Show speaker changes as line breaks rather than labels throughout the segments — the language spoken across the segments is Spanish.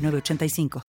3985.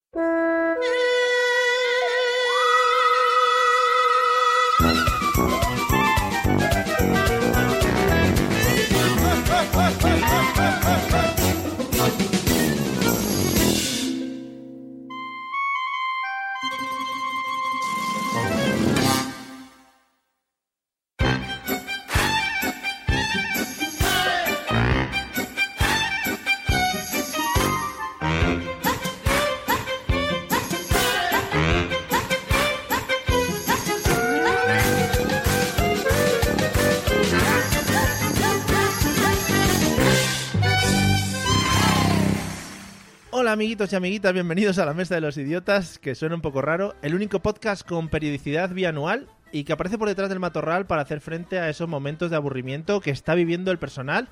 Amiguitos y amiguitas, bienvenidos a la Mesa de los Idiotas, que suena un poco raro, el único podcast con periodicidad bianual y que aparece por detrás del matorral para hacer frente a esos momentos de aburrimiento que está viviendo el personal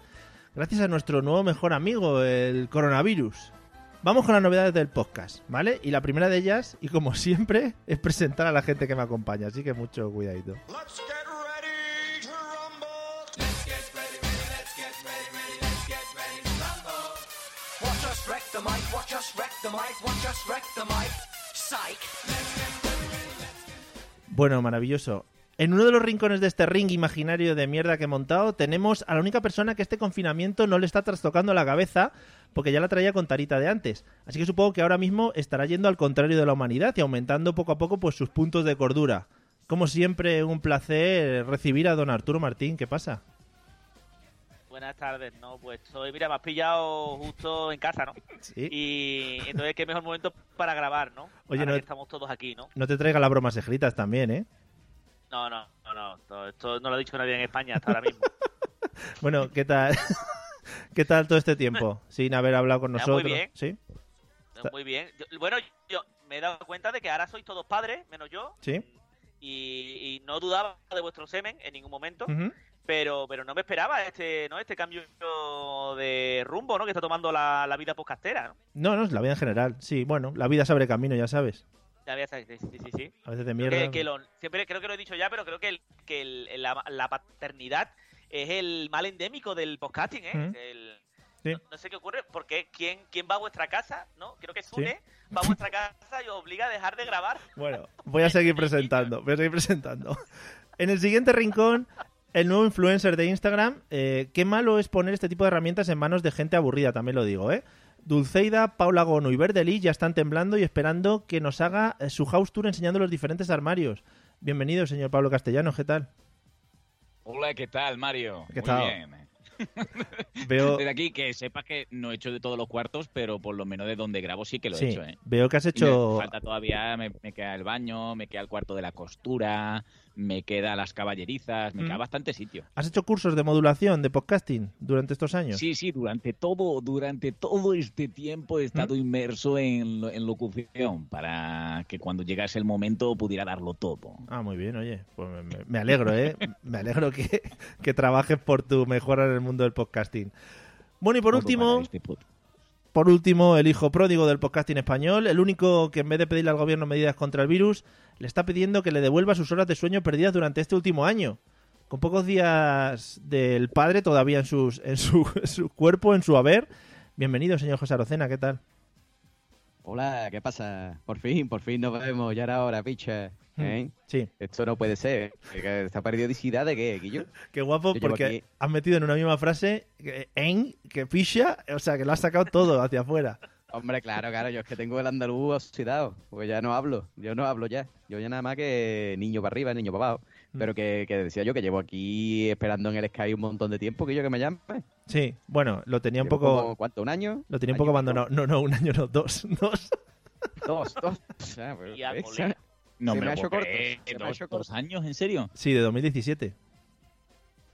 gracias a nuestro nuevo mejor amigo, el coronavirus. Vamos con las novedades del podcast, ¿vale? Y la primera de ellas, y como siempre, es presentar a la gente que me acompaña, así que mucho cuidadito. Bueno, maravilloso. En uno de los rincones de este ring imaginario de mierda que he montado, tenemos a la única persona que este confinamiento no le está trastocando la cabeza, porque ya la traía con tarita de antes. Así que supongo que ahora mismo estará yendo al contrario de la humanidad y aumentando poco a poco pues sus puntos de cordura. Como siempre, un placer recibir a don Arturo Martín. ¿Qué pasa?
Buenas tardes, no, pues soy, mira, me has pillado justo en casa, ¿no?
Sí.
Y entonces qué mejor momento para grabar, ¿no?
Oye,
Ahora
no-
que estamos todos aquí, ¿no?
No te traiga las bromas escritas también, ¿eh?
No, no, no, no, esto, esto no lo ha dicho nadie en España hasta ahora mismo.
Bueno, ¿qué tal? ¿Qué tal todo este tiempo sin haber hablado con
Ah, muy
nosotros?
bien.
¿Sí?
Muy bien. Yo- bueno, yo me he dado cuenta de que ahora sois todos padres, menos yo,
¿Sí?
y, y no dudaba de vuestro semen en ningún momento,
Ujú.
Pero pero no me esperaba este no este cambio de rumbo, ¿no? Que está tomando la, la vida podcastera, ¿no?
No, no, la vida en general. Sí, bueno, la vida se abre camino, ya sabes.
Ya ves, sí, sí, sí, sí.
A veces de mierda.
que, que lo- siempre creo que lo he dicho ya, pero creo que, el- que el- la, la paternidad es el mal endémico del podcasting, ¿eh? El-
Sí.
no, no sé qué ocurre, porque ¿quién, quién va a vuestra casa, ¿no? Creo que Sune va a vuestra casa y os obliga a dejar de grabar.
Bueno, voy a seguir presentando, voy a seguir presentando. En el siguiente rincón, el nuevo influencer de Instagram. eh, qué malo es poner este tipo de herramientas en manos de gente aburrida, también lo digo, ¿eh? Dulceida, Paula Gono y Verdelí ya están temblando y esperando que nos haga eh, su house tour enseñando los diferentes armarios. Bienvenido, señor Pablo Castellano, ¿qué tal?
Hola, ¿qué tal, Mario?
¿Qué
Muy
tal?
bien.
Veo,
Desde aquí, que sepas que no he hecho de todos los cuartos, pero por lo menos de donde grabo sí que lo he hecho, ¿eh?
veo que has
Me
hecho...
falta todavía, me, me queda el baño, me queda el cuarto de la costura, me queda las caballerizas, me
Mm.
queda bastante sitio.
¿Has hecho cursos de modulación, de podcasting durante estos años?
Sí, sí, durante todo, durante todo este tiempo he estado
¿Mm?
inmerso en, en locución para que cuando llegase el momento pudiera darlo todo.
Ah, muy bien, oye. Pues me, alegro, ¿eh? Me alegro que, que trabajes por tu mejora en el mundo del podcasting. Bueno, y por
Todo
último,
este
por último, el hijo pródigo del podcasting español, el único que en vez de pedirle al gobierno medidas contra el virus, le está pidiendo que le devuelva sus horas de sueño perdidas durante este último año. Con pocos días del padre todavía en, sus, en, su, en su cuerpo, en su haber. Bienvenido, señor José Arocena, ¿qué tal?
Hola, ¿qué pasa? Por fin, por fin nos vemos, ya era hora, picha. ¿Eh?
Sí,
Esto no puede ser. ¿Que ¿Esta periodicidad de qué, Guillo?
qué guapo
Yo
porque
aquí-
has metido en una misma frase que- en, que picha, o sea, que lo has sacado todo hacia afuera.
Hombre, claro, claro, yo es que tengo el andaluz oxidado, pues ya no hablo, yo no hablo ya. Yo ya nada más que niño para arriba, niño para abajo.
Mm.
Pero que, que decía yo que llevo aquí esperando en el Sky un montón de tiempo que yo que me llame.
Sí, bueno, lo tenía un poco...
como, ¿Cuánto? ¿Un año?
Lo tenía un poco abandonado. No, no, un año no, dos. Dos.
Dos, dos. O sea, pero-
Y a
¿ves?
colega.
No
Se
me
me
lo
ha hecho corto,
¿Dos, años? ¿En serio?
Sí, de 2017.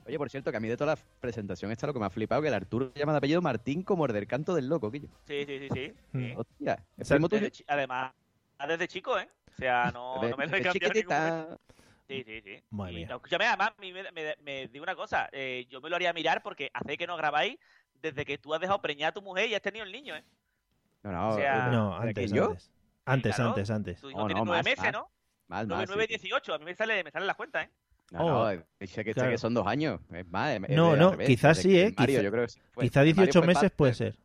Oye, por cierto, que a mí de toda la presentación esta lo que me ha flipado que el Arturo se llama de apellido Martín como el del canto del loco, Quillo.
Sí, sí, sí, sí.
Mm.
sí.
Hostia, ¿es primo tuyo?
Además, desde chico, ¿eh? O sea, no,
De-
no me lo he cambiado. Sí, sí, sí.
Madre
Y no, escúchame, además, a mí me, me- me digo una cosa. eh, yo me lo haría mirar porque hace que no grabáis desde que tú has dejado preñar a tu mujer y has tenido el niño, ¿eh?
No, no,
O sea,
eh,
No,
¿de
antes,
yo?
antes. Antes,
claro.
antes, antes.
Tu hijo
Oh,
tiene
no,
nueve
más,
meses. ¿no?
Más,
9,
más.
9,
sí, sí.
18. A mí me sale, me salen las cuentas, ¿eh?
No,
Oh.
no, sé que, sé
Claro.
que son dos años. Es más, es-
No, no,
revés,
quizás sí, ¿eh?
Mario,
Quizá-
yo creo que sí fue-
Quizá
Mario
18
fue
meses
parte-
puede ser.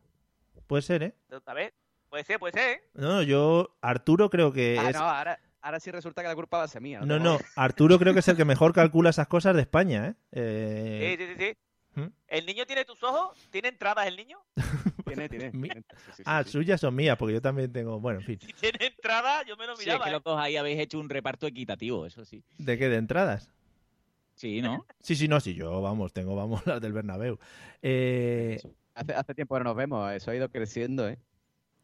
Puede ser, ¿eh?
A ver, puede ser, puede ser, ¿eh?
No, yo, Arturo creo que
Ah,
es...
no, ahora, ahora sí resulta que la culpa va a ser mía.
No, no. Arturo creo que es el que mejor calcula esas cosas de España, ¿eh? Eh,
Sí, sí, sí, sí.
¿Mm?
¿El niño tiene tus ojos? ¿Tiene entradas el niño?
Tiene, tiene.
Mi-
Sí, sí,
Ah,
sí.
suyas son mías, porque yo también tengo... Bueno, en fin.
Si tiene entradas, yo me lo
Sí, es
miraba.
que
¿eh?
los dos ahí habéis hecho un reparto equitativo, eso sí.
¿De qué? ¿De entradas?
Sí, ¿no?
Sí, sí, no, sí, yo, vamos, tengo, vamos, las del Bernabéu. Eh,
Hace, hace tiempo que no nos vemos, eso ha ido creciendo, ¿eh?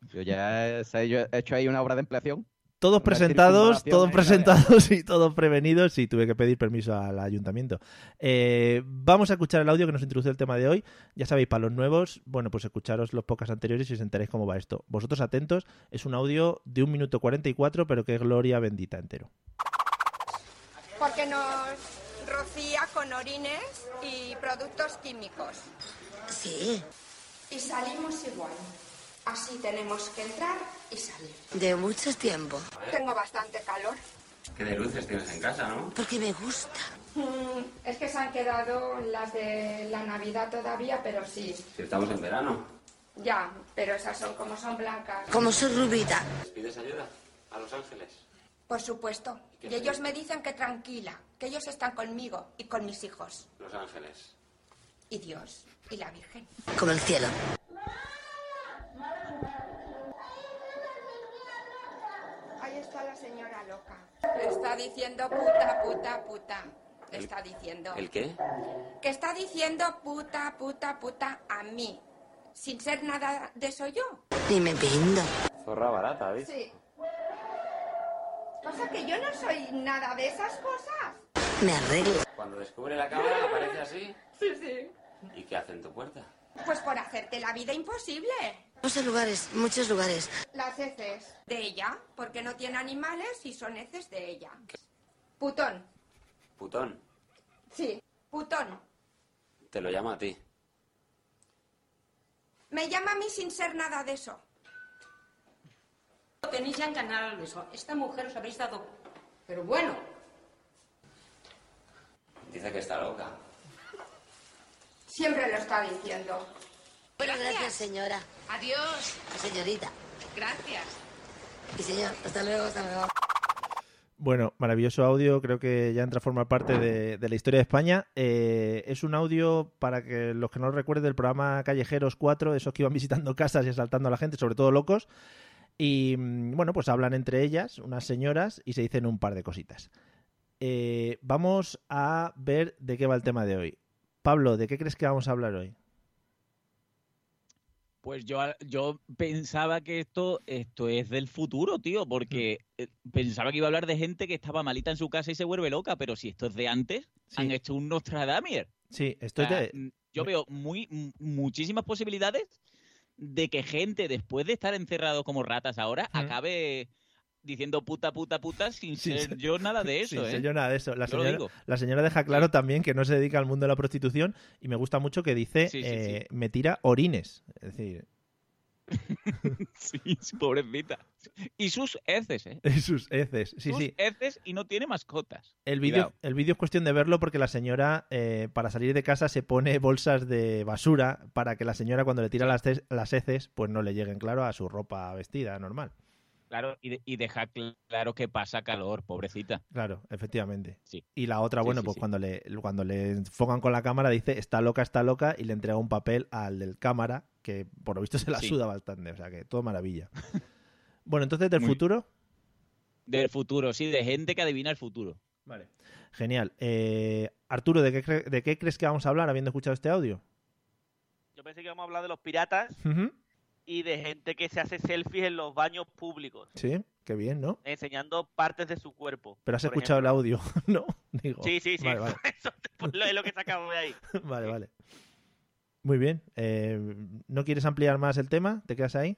Yo ya yo he hecho ahí una obra de ampliación.
todos presentados, todos presentados y todos prevenidos y tuve que pedir permiso al ayuntamiento. Eh, vamos a escuchar el audio que nos introduce el tema de hoy. Ya sabéis, para los nuevos, bueno, pues escucharos los podcasts anteriores y os enteréis cómo va esto. Vosotros atentos, es un audio de un minuto 44, pero que gloria bendita entero.
porque nos con orines y productos químicos.
Sí,
Y salimos igual. Así tenemos que entrar y salir.
de mucho tiempo.
Tengo bastante calor.
¿Qué de luces tienes en casa, no?
Porque me gusta.
Mm, es que se han quedado las de la Navidad todavía, pero sí.
Si estamos en verano.
Ya, pero esas son como son blancas.
Como soy rubita.
¿Les pides ayuda a Los Ángeles?
Por supuesto.
¿Qué
Y ellos me dicen que tranquila, que ellos están conmigo y con mis hijos.
Los Ángeles.
Y Dios y la Virgen.
Como el cielo.
Ahí está la señora loca. Le está diciendo puta, puta, puta. Le está diciendo.
¿El qué?
Que está diciendo puta, puta, puta a mí. Sin ser nada de eso yo.
Ni me pindo.
Zorra barata, ¿ves?
Sí. Cosa que yo no soy nada de esas cosas.
Me arreglo.
Cuando descubre la cámara aparece así.
Sí, sí.
¿Y qué hace en tu puerta?
Pues por hacerte la vida imposible.
Muchos lugares, muchos lugares.
Las heces de ella, porque no tiene animales y son heces de ella. Putón.
Putón.
Sí, putón.
Te lo llamo a ti.
Me llama a mí sin ser nada de eso.
Tenéis ya en Canal eso. Esta mujer os habéis dado. Pero bueno,
Dice que está loca.
Siempre lo está diciendo.
Bueno, gracias, señora.
adiós.
Señorita.
Gracias.
Y señor, hasta luego, hasta luego.
Bueno, maravilloso audio, creo que ya entra a formar parte de, de la historia de España. Eh, es un audio para que los que no lo recuerden del programa Callejeros 4, esos que iban visitando casas y asaltando a la gente, sobre todo locos. Y mm, bueno, pues hablan entre ellas, unas señoras, y se dicen un par de cositas. Eh, vamos a ver de qué va el tema de hoy. Pablo, ¿de qué crees que vamos a hablar hoy?
Pues yo, yo pensaba que esto, esto es del futuro, tío, porque eh, pensaba que iba a hablar de gente que estaba malita en su casa y se vuelve loca, pero si esto es de antes,
Sí.
han hecho un Nostradamier.
Sí, esto es de...
mm, Yo veo muy, muchísimas posibilidades de que gente, después de estar encerrados como ratas ahora,
Ujú.
acabe diciendo puta, puta, puta, sin
Sin
ser
ser-
yo nada de eso,
Sí,
¿eh?
sé yo nada de eso. La señora,
digo.
la señora deja claro también que no se dedica al mundo de la prostitución y me gusta mucho que dice
Sí, sí,
eh, me tira orines. Es decir,
Sí, pobrecita. Y sus heces, ¿eh?
sus heces. Sí,
sus
sí.
heces y no tiene mascotas.
El vídeo, el vídeo es cuestión de verlo porque la señora, eh, para salir de casa, se pone bolsas de basura para que la señora, cuando le tira las, las heces, pues no le lleguen, claro, a su ropa vestida normal.
Claro, y, de- y deja cl- claro que pasa calor, pobrecita.
Claro, efectivamente.
Sí.
Y la otra,
Sí,
bueno,
sí,
pues
sí.
cuando le cuando le enfocan con la cámara dice está loca, está loca y le entrega un papel al del cámara que por lo visto se la
Sí.
suda bastante, o sea que todo maravilla. bueno, entonces del
Muy-
futuro,
Del futuro, sí, de gente que adivina el futuro.
vale. Genial. Eh, Arturo, ¿de qué, ¿de qué crees que vamos a hablar habiendo escuchado este audio?
Yo pensé que íbamos a hablar de los piratas. Y de gente que se hace selfies en los baños públicos.
Sí. Qué bien, ¿no?
enseñando partes de su cuerpo.
Pero has escuchado el audio, ¿no? Digo.
Sí, sí, sí.
Vale, vale.
Eso es lo que sacamos de ahí.
vale, vale. Muy bien. Eh, ¿No quieres ampliar más el tema? ¿Te quedas ahí?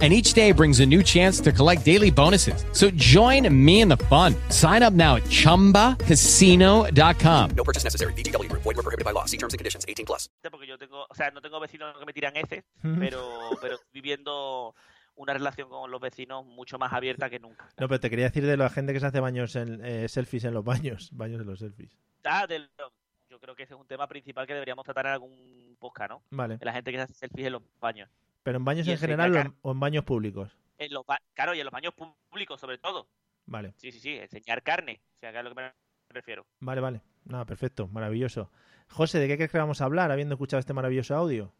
And each day brings a new chance to collect daily bonuses. So join me in the fun. Sign up now at chumbacasino.com.
No purchase necessary. VGW Group. Void were prohibited by law. See terms and conditions. 18 plus.
Porque yo tengo, o sea, no tengo vecinos que me tiran
Ujú.
pero, pero viviendo una relación con los vecinos mucho más abierta que nunca.
No, pero te quería decir de la gente que se hace baños en, eh, selfies en los baños. Baños en los selfies.
Ah, del- yo creo que ese es un tema principal que deberíamos tratar en algún podcast, ¿no?
Vale.
De la gente que se hace selfies en los baños.
¿Pero en baños en general o en, o en baños públicos?
En los ba- claro, y en los baños públicos sobre todo.
Vale.
Sí, sí, sí, enseñar carne, o sea, que es a lo que me refiero.
Vale, vale. Nada, perfecto. Maravilloso. José, ¿de qué crees que vamos a hablar habiendo escuchado este maravilloso audio?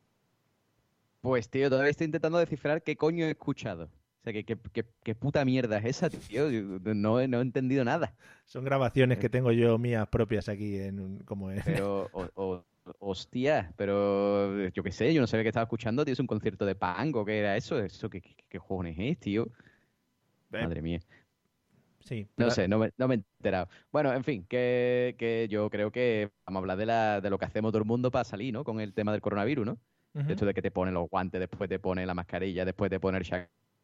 Pues, tío, todavía estoy intentando descifrar qué coño he escuchado. O sea, ¿qué, qué, qué- qué puta mierda es esa, tío? Yo no, he- no he entendido nada.
Son grabaciones que tengo yo mías propias aquí en como en...
Pero, o- o- hostia, pero yo qué sé, yo no sabía que estaba escuchando, tío, es un concierto de Pango, ¿qué era eso? ¿Eso qué, qué, qué cojones es, tío? Madre mía.
Sí.
No sé, no me, no me he enterado. Bueno, en fin, que, que yo creo que vamos a hablar de, la, de lo que hacemos todo el mundo para salir, ¿no? Con el tema del coronavirus, ¿no?
Ujú.
Esto de que te ponen los guantes, después te pone la mascarilla, después te pone el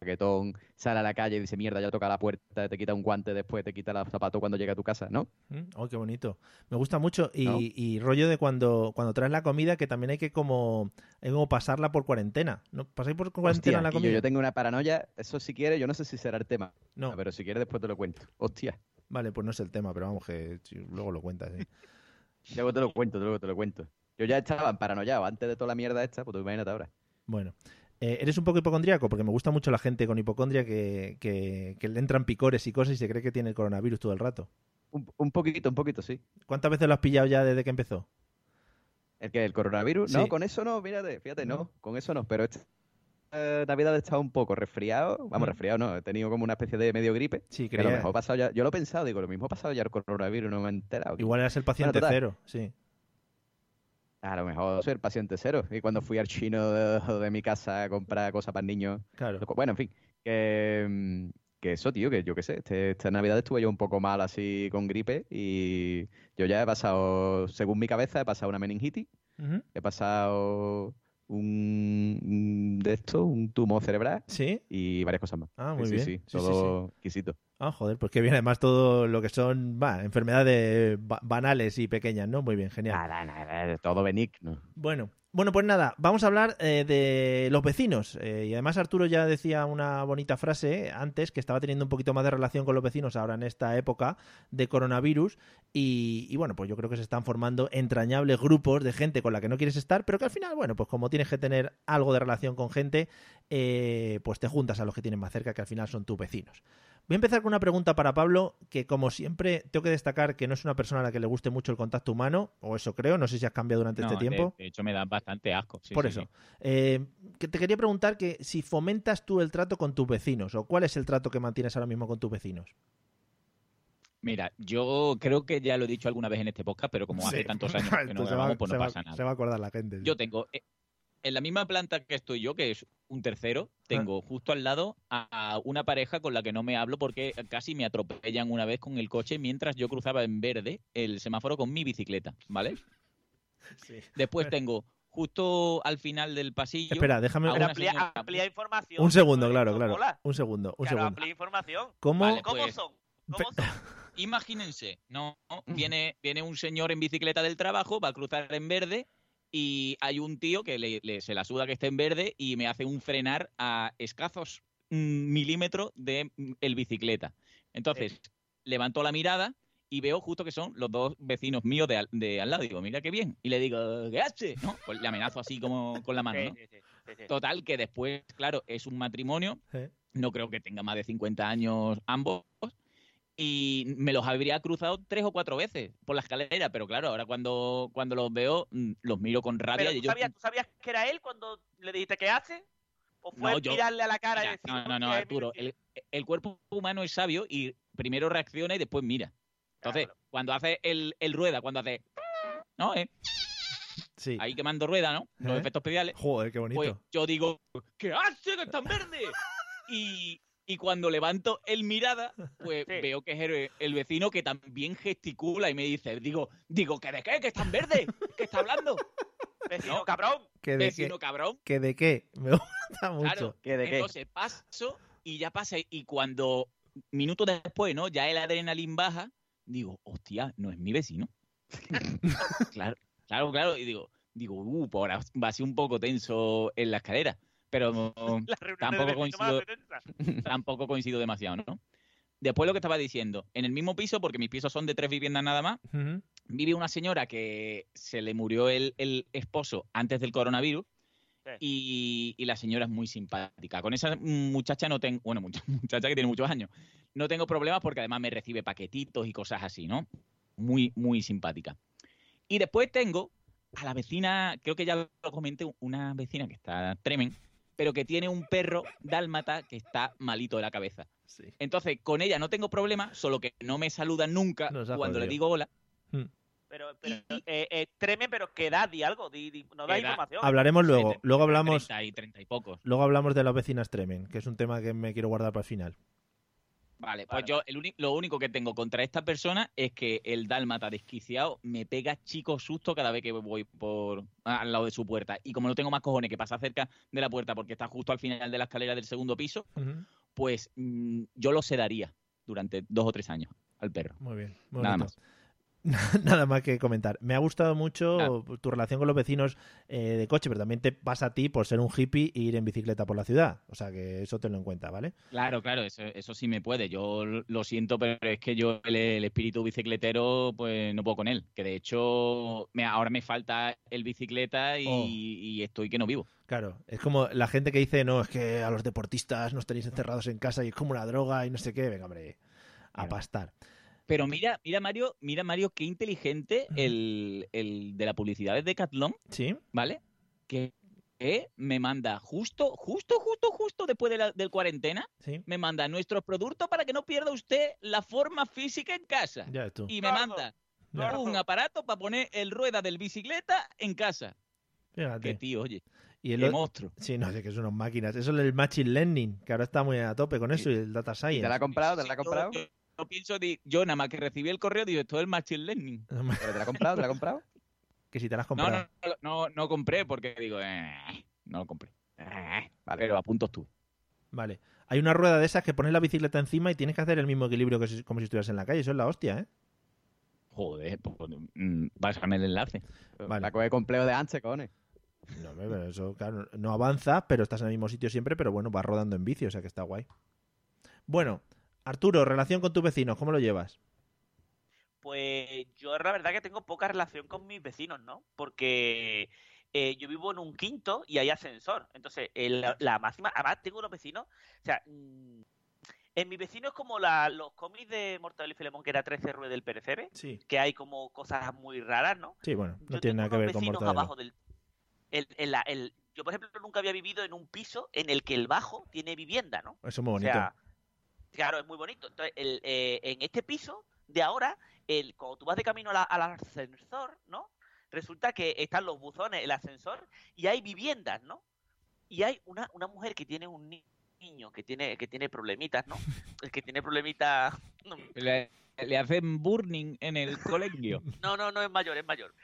chaquetón, sale a la calle y dice, mierda, ya toca la puerta, te quita un guante, después te quita los zapatos cuando llega a tu casa, ¿no?
Mm, Oh, qué bonito. Me gusta mucho. Y,
¿No?
y rollo de cuando, cuando traes la comida, que también hay que como, hay como pasarla por cuarentena. ¿No? ¿Pasáis por cuarentena
Hostia,
la comida?
yo tengo una paranoia, eso si quieres, yo no sé si será el tema.
No.
Pero si quieres después te lo cuento. Hostia.
Vale, pues no es el tema, pero vamos, que luego lo cuentas. sí.
Luego te lo cuento, luego te lo cuento. Yo ya estaba paranoiado antes de toda la mierda esta, pues tú imagínate ahora.
Bueno. Eh, ¿Eres un poco hipocondríaco? Porque me gusta mucho la gente con hipocondria que, que, que le entran picores y cosas y se cree que tiene el coronavirus todo el rato.
Un, un poquito, un poquito, sí.
¿Cuántas veces lo has pillado ya desde que empezó?
¿El que ¿El coronavirus?
Sí.
No, con eso no, fíjate, fíjate, no, con eso no. Pero esta eh, Navidad he estado un poco resfriado. Vamos,
Mm.
resfriado no, he tenido como una especie de medio gripe.
Sí,
que lo mejor ha pasado ya, yo lo he pensado, digo, lo mismo ha pasado ya el coronavirus, no me he enterado.
Igual eras el paciente
total.
cero, sí.
A lo mejor soy el paciente cero. Y cuando fui al chino de, de mi casa a comprar cosas para niños.
Claro.
Bueno, en fin. Que, mm, que eso, tío, que yo qué sé. Este, esta Navidad estuve yo un poco mal así con gripe. Y yo ya he pasado, según mi cabeza, he pasado una meningitis. He pasado un, un de esto, un tumor cerebral.
¿Sí?
Y varias cosas más.
Ah,
Sí,
muy
sí,
bien.
Sí,
Sí, sí,
todo exquisito.
Ah, joder, pues que bien, además todo lo que son enfermedades ba- banales y pequeñas, ¿no? Muy bien, genial.
Nada, nada, todo benigno.
Bueno, bueno, pues nada, vamos a hablar eh, de los vecinos. Eh, y además Arturo ya decía una bonita frase antes que estaba teniendo un poquito más de relación con los vecinos ahora en esta época de coronavirus. Y, y bueno, pues yo creo que se están formando entrañables grupos de gente con la que no quieres estar, pero que al final, bueno, pues como tienes que tener algo de relación con gente, eh, pues te juntas a los que tienes más cerca, que al final son tus vecinos. Voy a empezar con una pregunta para Pablo, que como siempre tengo que destacar que no es una persona a la que le guste mucho el contacto humano, o eso creo, no sé si has cambiado durante
No,
este
de-
tiempo.
De, hecho, me da bastante asco. sí,
Por
sí,
eso.
sí.
Eh, que te quería preguntar que si fomentas tú el trato con tus vecinos, o cuál es el trato que mantienes ahora mismo con tus vecinos.
Mira, yo creo que ya lo he dicho alguna vez en este podcast, pero como hace tantos años que no grabamos, pues no
va-
pasa nada.
Se va a acordar la gente.
Yo tengo, eh, en la misma planta que estoy yo, que es un tercero,
Ah.
tengo justo al lado a una pareja con la que no me hablo porque casi me atropellan una vez con el coche mientras yo cruzaba en verde el semáforo con mi bicicleta, ¿vale?
Sí.
Después tengo justo al final del pasillo.
Espera, déjame-
a
Pero
una
amplía,
señora-
amplía información.
Un segundo, claro, claro.
mola.
Un segundo, un
Claro,
segundo.
amplía información.
¿Cómo?
Vale,
¿Cómo
pues-
son? ¿Cómo son?
Imagínense, no, viene, viene un señor en bicicleta del trabajo, va a cruzar en verde y hay un tío que le, le- se la suda que esté en verde y me hace un frenar a escasos mm, milímetros de mm, el bicicleta. Entonces, levanto la mirada y veo justo que son los dos vecinos míos de al, de al lado. Digo, mira qué bien. Y le digo, ¿qué haces? ¿No? Pues le amenazo así como con la mano, ¿no?
sí, sí, sí, sí.
Total, que después, claro, es un matrimonio
Sí.
no creo que tenga más de 50 años ambos. y me los habría cruzado tres o cuatro veces por la escalera, pero claro, ahora cuando, cuando los veo, mm, los miro con rabia
Pero
y
¿tú, sabías, tú sabías que era él cuando le dijiste qué hace? ¿O fue
No, yo-
mirarle a la cara y decir,
no, no, no,
"Hostia,
Arturo, el, el cuerpo humano es sabio y primero reacciona y después mira. Entonces, cuando hace el, el rueda, cuando hace... ¿No? Eh,
Sí.
Ahí quemando rueda, ¿no? Los
¿Eh?
efectos especiales.
Joder, qué bonito.
Pues yo digo, ¿qué hace que está en verde? Y, y cuando levanto el mirada, pues veo que es el, el vecino que también gesticula y me dice, digo, digo, ¿que de qué? ¿Que está en verde? ¿Qué está hablando?
Vecino cabrón.
¿Que de
Vecino
qué?
cabrón.
¿Que de qué? Me gusta mucho.
Claro, entonces paso y ya pasa. Y cuando, minutos después, ¿no? Ya el adrenalín baja, digo, hostia, no es mi vecino. claro, claro, claro. Y digo, digo, uh, pues ahora va a ser un poco tenso en la escalera. Pero no- tampoco coincido, tampoco coincido demasiado, ¿no? Después lo que estaba diciendo, en el mismo piso, porque mis pisos son de tres viviendas nada más, vive una señora que se le murió el, el esposo antes del coronavirus y, y la señora es muy simpática. Con esa muchacha no tengo, bueno, mucha- muchacha que tiene muchos años, no tengo problemas porque además me recibe paquetitos y cosas así, ¿no? Muy, muy simpática. Y después tengo a la vecina, creo que ya lo comenté, una vecina que está tremenda, pero que tiene un perro dálmata que está malito de la cabeza. Entonces, con ella no tengo problema, solo que no me saluda nunca cuando le
jodido.
digo hola.
Pero, pero eh, eh, Tremen, pero que da, di algo, di, di- no da información.
Hablaremos luego. Luego hablamos,
30 y 30 y pocos.
luego hablamos de las vecinas Tremen, que es un tema que me quiero guardar para el final.
Vale, pues yo el lo único que tengo contra esta persona es que el dálmata desquiciado me pega chico susto cada vez que voy por al lado de su puerta. Y como no tengo más cojones que pasa cerca de la puerta porque está justo al final de la escalera del segundo piso, pues mm, yo lo sedaría durante dos o tres años al perro.
Muy bien. muy
Nada
bonito.
más.
Nada más que comentar. Me ha gustado mucho tu relación con los vecinos eh, de coche, pero también te pasa a ti por ser un hippie e ir en bicicleta por la ciudad. O sea que eso tenlo en cuenta, ¿vale?
Claro, claro, eso, eso sí me puede. Yo lo siento, pero es que yo el, el espíritu bicicletero, pues no puedo con él. Que de hecho, me, ahora me falta el bicicleta y,
Oh.
y estoy que no vivo.
Claro, es como la gente que dice, no, es que a los deportistas nos tenéis encerrados en casa y es como una droga y no sé qué. Venga, hombre, a pastar.
Pero mira, mira Mario, mira Mario, qué inteligente el, el de la publicidad de Decathlon,
Sí.
¿vale? Que, que me manda justo, justo, justo, justo después de la, del cuarentena,
Sí.
me manda nuestros productos para que no pierda usted la forma física en casa.
Ya tú.
Y me manda un aparato para poner el rueda del bicicleta en casa.
Fíjate.
Qué tío, oye.
Y el
qué monstruo.
Sí, no sé, que son unas máquinas. Eso es el Machine Learning, que ahora está muy a tope con eso, y el Data Science.
¿Te la ha comprado? ¿Te la ha comprado?
Yo, yo pienso, di- yo nada más que recibí el correo, digo, esto es el Machine Learning.
¿Pero te la ha comprado? ¿Te la ha comprado?
Que si te la has comprado.
no, no, no, no compré porque digo, eh, no lo compré. Eh, Pero a puntos tú.
Vale. Hay una rueda de esas que pones la bicicleta encima y tienes que hacer el mismo equilibrio que si- como si estuvieras en la calle. Eso es la hostia, ¿eh?
Joder, pues, mm, pásame el enlace.
Vale.
La coge complejo de anche, cojones.
No, hombre, pero eso, claro, no avanza, pero estás en el mismo sitio siempre, pero bueno, vas rodando en bici, o sea que está guay. Bueno, Arturo, relación con tus vecinos, ¿cómo lo llevas?
Pues yo la verdad que tengo poca relación con mis vecinos, ¿no? Porque eh, yo vivo en un quinto y hay ascensor. Entonces, el- la, la máxima, además tengo unos vecinos, o sea, mm, en mi vecino es como la- los cómics de Mortadelo y Filemón, que era 13 ruedas del percebe,
Sí.
que hay como cosas muy raras, ¿no?
Sí, bueno, no
Yo
tiene nada que ver con Mortadelo.
abajo del... el- el- yo, por ejemplo, nunca había vivido en un piso en el que el bajo tiene vivienda, ¿no?
Eso es muy
O
bonito.
sea, claro, es muy bonito. Entonces, el, eh, en este piso de ahora, el, cuando tú vas de camino la- al ascensor, ¿no? Resulta que están los buzones, el ascensor, y hay viviendas, ¿no? Y hay una, una mujer que tiene un ni- niño que tiene, que tiene problemitas, ¿no? El que tiene problemitas...
Le, le hacen burning en el colegio.
no, no, no es mayor, es mayor.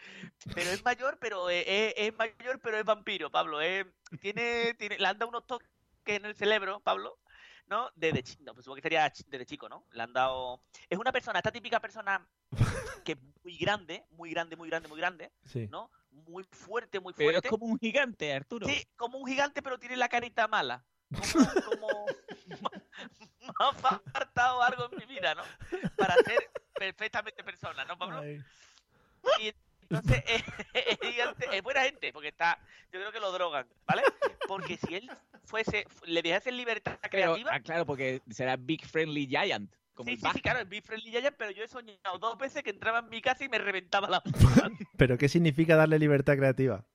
Pero es mayor, pero es, es- es mayor, pero es vampiro, Pablo. es- tiene, tiene, le han dado unos toques en el cerebro, Pablo, ¿no? Desde chico, no, pues supongo que sería desde chico, ¿no? Le han dado. Es una persona, esta típica persona que es muy grande, muy grande, muy grande, muy grande,
Sí.
¿no? Muy fuerte, muy
Pero
fuerte.
es como un gigante, Arturo.
Sí, como un gigante, pero tiene la carita mala. Como, como me ha faltado algo en mi vida, ¿no? Para ser perfectamente persona, ¿no, Pablo? Y entonces es, es gigante, es buena gente, porque está, yo creo que lo drogan, ¿vale? Porque si él fuese, le dejase libertad
Pero,
creativa,
ah, claro, porque será Big Friendly Giant. Como
Sí, sí, sí, claro, es Be Friendly Giant, pero yo he soñado dos veces que entraba en mi casa y me reventaba la puta.
¿Pero qué significa darle libertad creativa?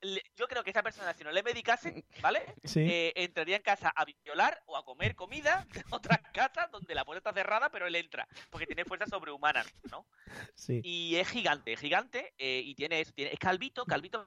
Le- Yo creo que esa persona, si no le medicase, ¿vale?
Sí.
Eh, entraría en casa a violar o a comer comida de otras casas donde la puerta está cerrada, pero él entra, porque tiene fuerza sobrehumana, ¿no?
Sí.
Y es gigante, es gigante, eh, y tiene eso, tiene, es calvito, calvito.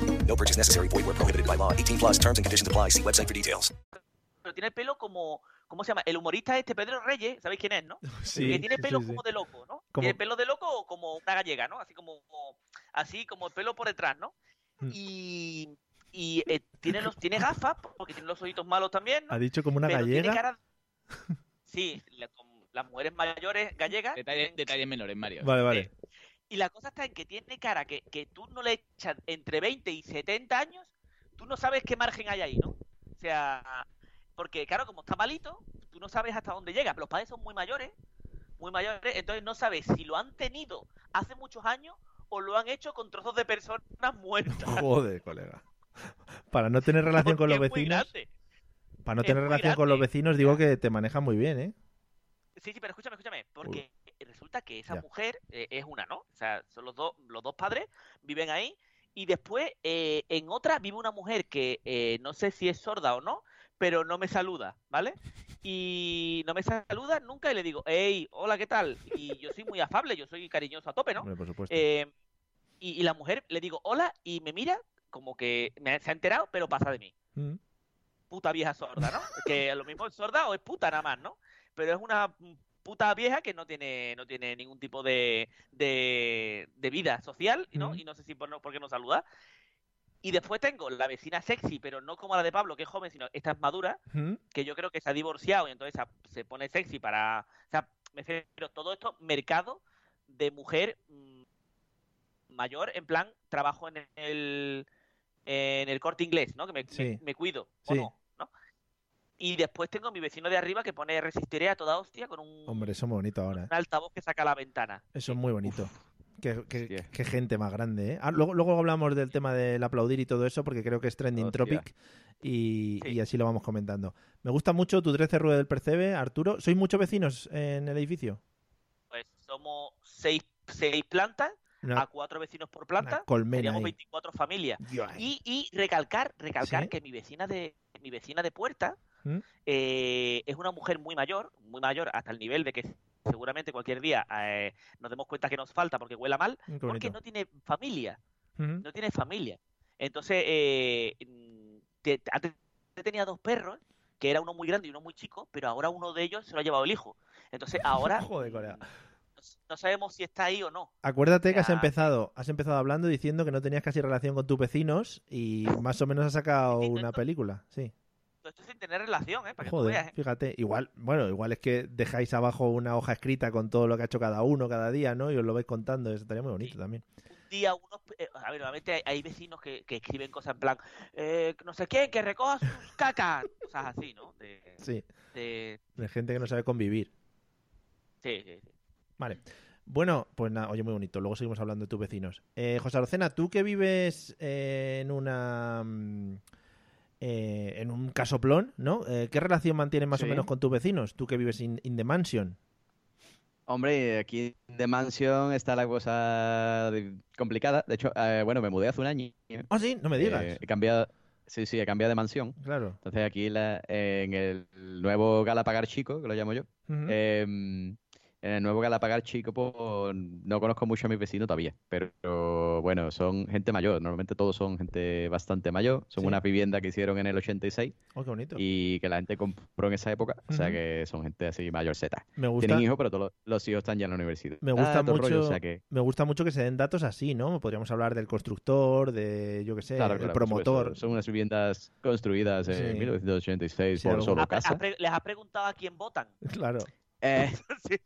No purchase necessary. Void where prohibited by law. 18 plus terms and conditions apply. See website for details.
Pero tiene el pelo como, ¿cómo se llama? El humorista este, Pedro Reyes, ¿sabéis quién es, no?
Sí,
que tiene pelo
sí,
como
sí.
de loco, ¿no?
Como-
Tiene pelo de loco o como una gallega, ¿no? Así como, así como el pelo por detrás, ¿no?
Mm.
Y, y eh, tiene, los, tiene gafas, porque tiene los ojitos malos también, ¿no?
Ha dicho como una
Pero tiene
gallega.
cara- Sí, la- como las mujeres mayores gallegas.
Detalles, detalles menores, Mario.
Vale, vale.
Eh, Y la cosa está en que tiene cara que, que tú no le echas entre 20 y 70 años, tú no sabes qué margen hay ahí, ¿no? O sea, porque claro, como está malito, tú no sabes hasta dónde llega. Los padres son muy mayores, muy mayores, entonces no sabes si lo han tenido hace muchos años o lo han hecho con trozos de personas muertas.
Joder, colega. Para no tener relación con los vecinos. Para no
Es
tener relación con los vecinos, digo que te manejan muy bien, ¿eh?
Sí, sí, pero escúchame, escúchame, porque resulta que esa mujer eh, es una, ¿no? O sea, son los dos, los dos padres, viven ahí, y después eh, en otra vive una mujer que eh, no sé si es sorda o no, pero no me saluda, ¿vale? Y no me saluda nunca y le digo, hey, hola, ¿qué tal? Y yo soy muy afable, yo soy cariñoso a tope, ¿no?
Hombre, por supuesto.
Eh, y, y la mujer le digo, hola, y me mira como que me se ha enterado, pero pasa de mí
Mm.
puta vieja sorda, ¿no? Que a lo mismo es sorda o es puta nada más, ¿no? Pero es una puta vieja que no tiene no tiene ningún tipo de, de, de vida social, ¿no? Y no sé si por, no, por qué no saluda. Y después tengo la vecina sexy, pero no como la de Pablo, que es joven, sino esta es madura,
Mm.
que yo creo que se ha divorciado y entonces se- pone sexy para... O sea, me refiero, todo esto, mercado de mujer mm, mayor, en plan, trabajo en el, en el corte inglés, ¿no? Que me,
Sí.
me- me cuido, ¿o
Sí.
no? Y después tengo mi vecino de arriba que pone resistiré a toda hostia con un,
Hombre, eso es muy bonito ahora, ¿eh?
un altavoz que saca a la ventana.
Eso es muy bonito. Qué, qué- qué gente más grande, ¿eh? Ah, luego, luego hablamos del tema del aplaudir y todo eso, porque creo que es trending
Hostia.
topic y, y así lo vamos comentando. Me gusta mucho tu 13 rueda del percebe, Arturo. ¿Sois muchos vecinos en el edificio?
Pues somos seis, seis plantas,
Una-
a cuatro vecinos por planta,
ahí.
24 familias.
Dios.
Y, y recalcar, recalcar
¿Sí?
que mi vecina de mi vecina de puerta
¿Mm?
eh, es una mujer muy mayor, muy mayor hasta el nivel de que seguramente cualquier día eh, nos demos cuenta que nos falta porque huela mal, porque no tiene familia, no tiene familia. Entonces, eh, mm, te- antes tenía dos perros, que era uno muy grande y uno muy chico, pero ahora uno de ellos se lo ha llevado el hijo. Entonces, ahora
Joder,
no sabemos si está ahí o no.
Acuérdate que has
Ya.
empezado, has empezado hablando diciendo que no tenías casi relación con tus vecinos y más o menos has sacado una película, sí.
Esto sin tener relación, ¿eh? Para que veas, ¿eh?
fíjate, igual, bueno, igual es que dejáis abajo una hoja escrita con todo lo que ha hecho cada uno cada día, ¿no? Y os lo vais contando, eso estaría muy bonito también.
un día unos, eh, a ver, normalmente hay, hay vecinos que, que escriben cosas en plan, eh, no sé quién, que recoja sus cacas, cosas así, ¿no? De,
Sí,
de-
de gente que no sabe convivir.
sí, sí, sí.
Vale. Bueno, pues nada, oye, muy bonito. Luego seguimos hablando de tus vecinos. Eh, José Arocena, tú que vives eh, en una. Eh, en un casoplón, ¿no? Eh, ¿Qué relación mantienes más o menos con tus vecinos? Tú que vives in, in the mansion.
Hombre, aquí de mansión está la cosa complicada. De hecho, eh, bueno, me mudé hace un año.
Ah, sí, no me digas.
He cambiado, sí, sí, he cambiado de mansión.
Claro.
Entonces aquí la- en el nuevo Galapagar chico, que lo llamo yo, em, En el nuevo Galapagar chico, pues no conozco mucho a mis vecinos todavía. Pero bueno, son gente mayor. Normalmente todos son gente bastante mayor. Son
Sí.
unas viviendas que hicieron en el 86
Oh, qué bonito.
y que la gente compró en esa época. O sea que son gente así mayor Z.
Me gusta-
Tienen hijos, pero todos los, hijos están ya en la universidad.
Me gusta
Ah,
mucho,
rollo, o sea que,
me gusta mucho que se den datos así, ¿no? Podríamos hablar del constructor, de yo que sé,
claro,
el
claro, por supuesto.
promotor.
Son unas viviendas construidas en
Sí.
1986
Sí,
por solo
¿Has pre-
casa.
¿Les has preguntado a quién votan?
Claro.
Eh,
Sí.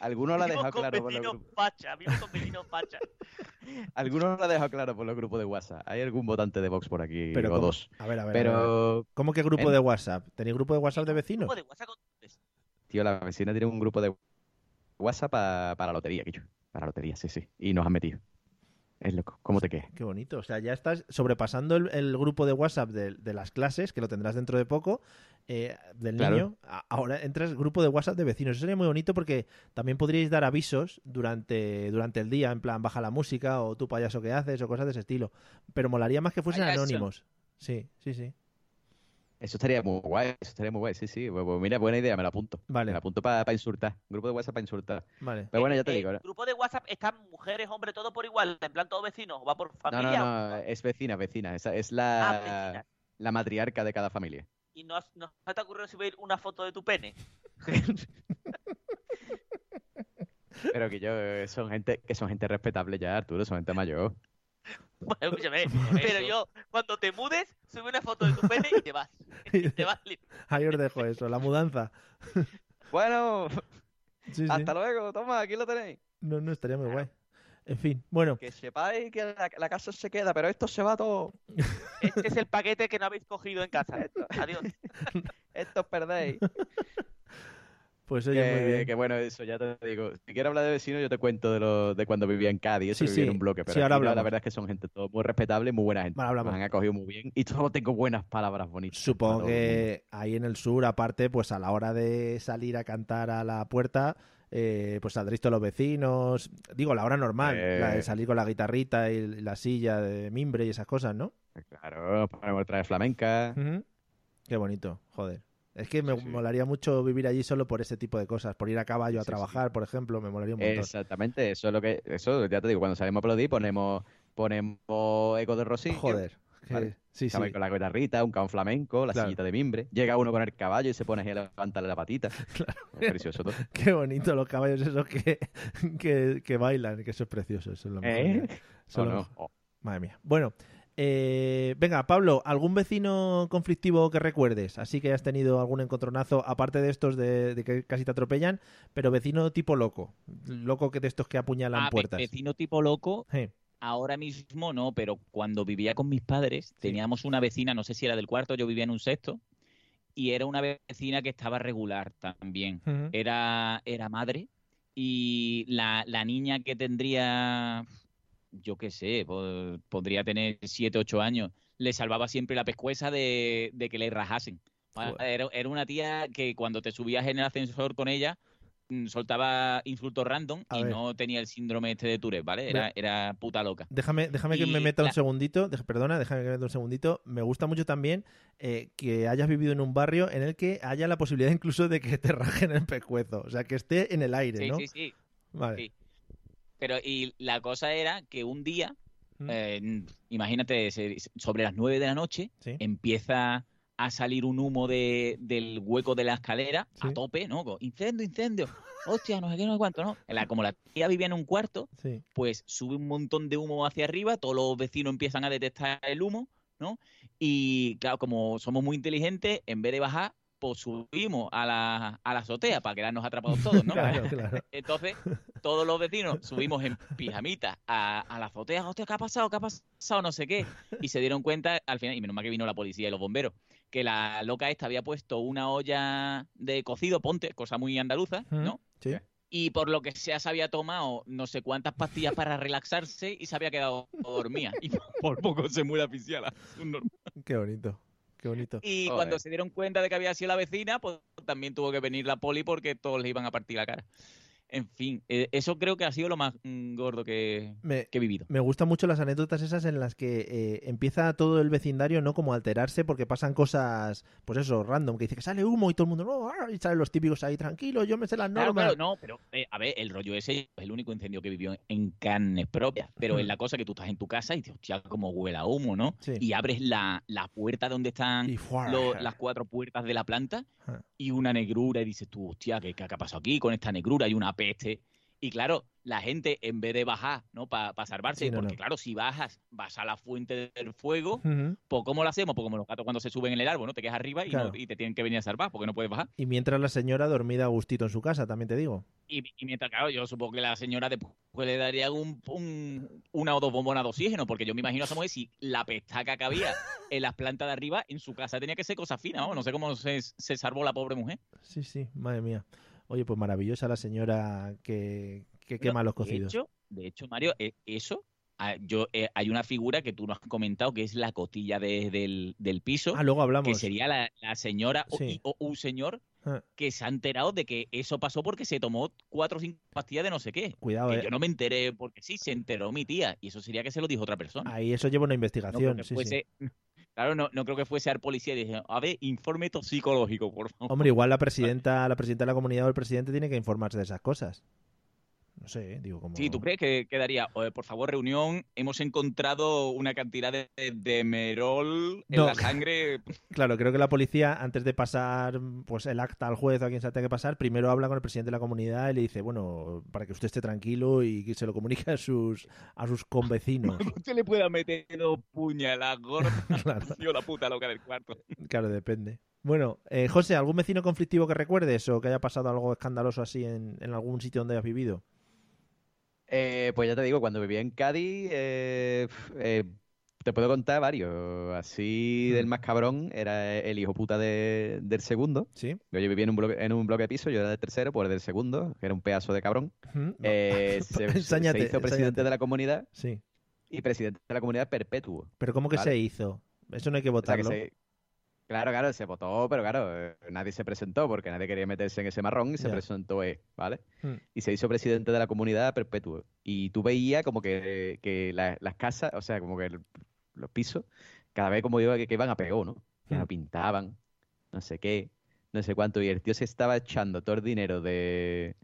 Algunos lo ha dejado claro por los grupos.
facha, vivo con vecinos facha.
Algunos lo ha dejado claro por los grupos de WhatsApp. Hay algún votante de Vox por aquí
Pero
o
¿cómo?
dos.
A ver, a ver.
Pero,
a ver. ¿Cómo que grupo
¿En?
de WhatsApp? ¿Tenéis grupo de WhatsApp de vecinos?
Grupo de WhatsApp con-
tío, la vecina tiene un grupo de WhatsApp pa- para lotería, Quicho. Para lotería, sí, sí. Y nos han metido. Es loco. ¿Cómo te quedas?
Qué bonito. O sea, ya estás sobrepasando el, el grupo de WhatsApp de, de las clases, que lo tendrás dentro de poco, eh, del
Claro.
niño. A- Ahora entras grupo de WhatsApp de vecinos. Eso sería muy bonito porque también podríais dar avisos durante, durante el día, en plan, baja la música o tú payaso que haces o cosas de ese estilo. Pero molaría más que fuesen
Payaso.
anónimos. Sí, sí, sí.
Eso estaría muy guay. Eso estaría muy guay, sí, sí. Pues, pues mira, buena idea, me la apunto.
Vale.
Me la apunto para insultar. Grupo de WhatsApp para insultar.
Vale.
Pero bueno, ya te
Eh,
digo. ¿no?
grupo de WhatsApp están mujeres, hombres, todo por igual, en plan todos vecinos, o va por
No, no,
familia.
no, es vecina, vecina. Esa es
Ah,
la,
vecina.
la matriarca de cada familia.
Y no, has- no te ha ocurrido subir una foto de tu pene.
Pero que yo, eh, son gente, que son gente respetable ya, Arturo, son gente mayor.
Bueno, escúchame, pero yo, cuando te mudes, sube una foto de tu pene y te vas. Y te vas
Ahí os dejo eso, la mudanza.
Bueno,
Sí, sí.
hasta luego, toma, aquí lo tenéis.
No, no, estaría muy guay. En fin, bueno,
Que sepáis que la, la casa se queda, pero esto se va todo.
Este es el paquete que no habéis cogido en casa. Adiós.
Esto os perdéis.
Pues oye, muy
que,
bien.
que bueno, eso ya te digo. Si quieres hablar de vecinos, yo te cuento de, lo, de cuando vivía en Cádiz.
Sí,
vivía en
sí.
un bloque. Pero
Sí, ahora
no, la verdad es que son gente todo muy respetable y muy buena gente. Nos han acogido muy bien. Y solo tengo buenas palabras bonitas. para
Supongo que ahí en el sur, aparte, pues a la hora de salir a cantar a la puerta, eh, pues saldréis todos los vecinos. Digo, la hora normal,
Eh.
la de salir con la guitarrita y la silla de mimbre y esas cosas, ¿no?
Claro, ponemos otra vez flamenca.
Ujú. Qué bonito, joder. Es que me
Sí, sí.
molaría mucho vivir allí solo por ese tipo de cosas, por ir a caballo a trabajar, por ejemplo, me molaría un montón.
Exactamente, eso es lo que. Eso ya te digo, cuando salimos a aplaudir ponemos, ponemos eco de Rosillo.
Joder,
Vale.
sí, sí.
con la guitarrita, un caón flamenco, la
Claro.
sillita de mimbre. Llega uno con el caballo y se pone ahí a levantarle la patita. Es precioso todo.
Qué bonito los caballos esos que, que, que bailan, que eso es precioso, eso es lo mejor.
¿Eh?
Eso es
¿O
lo
no?
mejor. Madre mía. Bueno, eh, venga, Pablo, ¿algún vecino conflictivo que recuerdes? Así que has tenido algún encontronazo, aparte de estos de, de que casi te atropellan, pero vecino tipo loco. Loco que de estos que apuñalan
Ah,
puertas.
vecino tipo loco,
Sí.
ahora mismo no, pero cuando vivía con mis padres, teníamos una vecina, no sé si era del cuarto, yo vivía en un sexto, y era una vecina que estaba regular también. Era, era madre, y la, la niña que tendría, yo qué sé, po- podría tener 7, 8 años, le salvaba siempre la pescueza de, de que le rajasen. Era, era una tía que cuando te subías en el ascensor con ella, mm, soltaba insultos random
A
y
ver.
no tenía el síndrome este de Tourette, ¿vale? Era, era puta loca.
Déjame, déjame que me meta un segundito, perdona, déjame que me meta un segundito. Me gusta mucho también eh, que hayas vivido en un barrio en el que haya la posibilidad incluso de que te rajen el pescuezo, o sea, que esté en el aire,
Sí,
¿no?
sí, sí.
Vale.
sí. Pero y la cosa era que un día,
Mm.
eh, imagínate, sobre las 9 de la noche,
Sí.
empieza a salir un humo de, del hueco de la escalera
Sí.
a tope, ¿no? Con, Incendio, incendio. Hostia, no sé qué, no sé cuánto, ¿no? La- como la tía vivía en un cuarto,
Sí.
pues sube un montón de humo hacia arriba, todos los vecinos empiezan a detectar el humo, ¿no? Y claro, como somos muy inteligentes, en vez de bajar, pues subimos a la, a la azotea para quedarnos atrapados todos, ¿no?
Claro, claro.
Entonces, todos los vecinos subimos en pijamita a, a la azotea, hostia, ¿qué ha pasado? ¿Qué ha pasado? No sé qué. Y se dieron cuenta, al final, y menos mal que vino la policía y los bomberos, que la loca esta había puesto una olla de cocido, ponte, cosa muy andaluza, ¿no?
Sí.
Y por lo que sea, se había tomado no sé cuántas pastillas para relaxarse y se había quedado dormida. Y por poco se muere asfixiada.
Qué bonito, qué bonito.
Y
Joder.
cuando se dieron cuenta de que había sido la vecina, pues también tuvo que venir la poli porque todos le iban a partir la cara. En fin, eh, eso creo que ha sido lo más mm, gordo que,
Me,
que he vivido.
me gustan mucho las anécdotas esas en las que eh, empieza todo el vecindario no como a alterarse porque pasan cosas, pues eso, random, que dice que sale humo y todo el mundo, no, ah", y salen los típicos ahí, tranquilo, yo me sé las
Claro,
normas.
claro, no, pero eh, a ver, el rollo ese es el único incendio que vivió en carnes propias. Pero es la cosa que tú estás en tu casa y dices, hostia, como huele a humo, ¿no?
Sí.
Y abres la, la puerta donde están
Y
lo- las cuatro puertas de la planta y una negrura y dices tú, hostia, ¿qué, qué ha pasado aquí con esta negrura? Hay una peste. Y claro, la gente en vez de bajar, ¿no? Para salvarse,
Sí, no,
porque
no.
claro, si bajas, vas a la fuente del fuego, pues ¿cómo lo hacemos? Pues como los gatos cuando se suben en el árbol, ¿no? Te quedas arriba y, no- y te tienen que venir a salvar porque no puedes bajar.
Y mientras la señora dormida a gustito en su casa, también te digo.
Y, y mientras, claro, yo supongo que la señora después le daría un, un- una o dos bombonas de oxígeno, porque yo me imagino a esa mujer si la pestaca que había en las plantas de arriba, en su casa tenía que ser cosa fina, ¿no? No sé cómo se, se salvó la pobre mujer.
Sí, sí, madre mía. Oye, pues maravillosa la señora que, quema los
de
cocidos.
hecho, de hecho, Mario, eh, eso, ah, yo eh, hay una figura que tú nos has comentado que es la cotilla de- del, del piso,
Ah, luego hablamos.
que sería la, la señora o,
Sí.
y- o un señor
Ah,
que se ha enterado de que eso pasó porque se tomó cuatro o cinco pastillas de no sé qué.
Cuidado,
que
eh.
yo no me enteré porque sí, se enteró mi tía. Y eso sería que se lo dijo otra persona.
Ahí eso lleva una
no
investigación. sí, sí.
Claro, no, no creo que fuese al policía y dije, a ver, informe toxicológico, por favor.
Hombre, igual la presidenta, la presidenta de la comunidad o el presidente tiene que informarse de esas cosas. No sé, eh, digo como.
Sí, ¿tú crees que quedaría? "Oye, por favor, reunión, hemos encontrado una cantidad de, de merol en
No.
la sangre.
Claro, creo que la policía, antes de pasar pues el acta al juez o a quien se tenga que pasar, primero habla con el presidente de la comunidad y le dice, bueno, para que usted esté tranquilo y que se lo comunique a sus a sus convecinos.
Usted le pueda meter dos puñaladas gordas.
Claro.
La puta loca del cuarto.
Claro, depende. Bueno, eh, José, ¿algún vecino conflictivo que recuerdes o que haya pasado algo escandaloso así en, en algún sitio donde hayas vivido?
Eh, pues ya te digo, cuando vivía en Cádiz, eh, eh, te puedo contar varios. Así del más cabrón era el hijo puta de- del segundo.
Sí.
Yo vivía en un, bloque, en un bloque de piso, yo era del tercero, pues el del segundo, que era un pedazo de cabrón.
No.
Eh, se, hizo presidente
ensáñate.
de la comunidad
Sí.
y presidente de la comunidad perpetuo.
Pero ¿cómo que
¿vale?
se hizo? Eso no hay que
O sea, que
votarlo.
se- Claro, claro, se votó, pero claro, eh, nadie se presentó porque nadie quería meterse en ese marrón y se
Ya.
presentó él, ¿vale?
Hmm.
Y se hizo presidente de la comunidad perpetuo. Y tú veías como que, que la- las casas, o sea, como que el- los pisos, cada vez como iba, que, que iban a peor, ¿no? Que
Hmm.
lo pintaban, no sé qué, no sé cuánto. Y el tío se estaba echando todo el dinero de,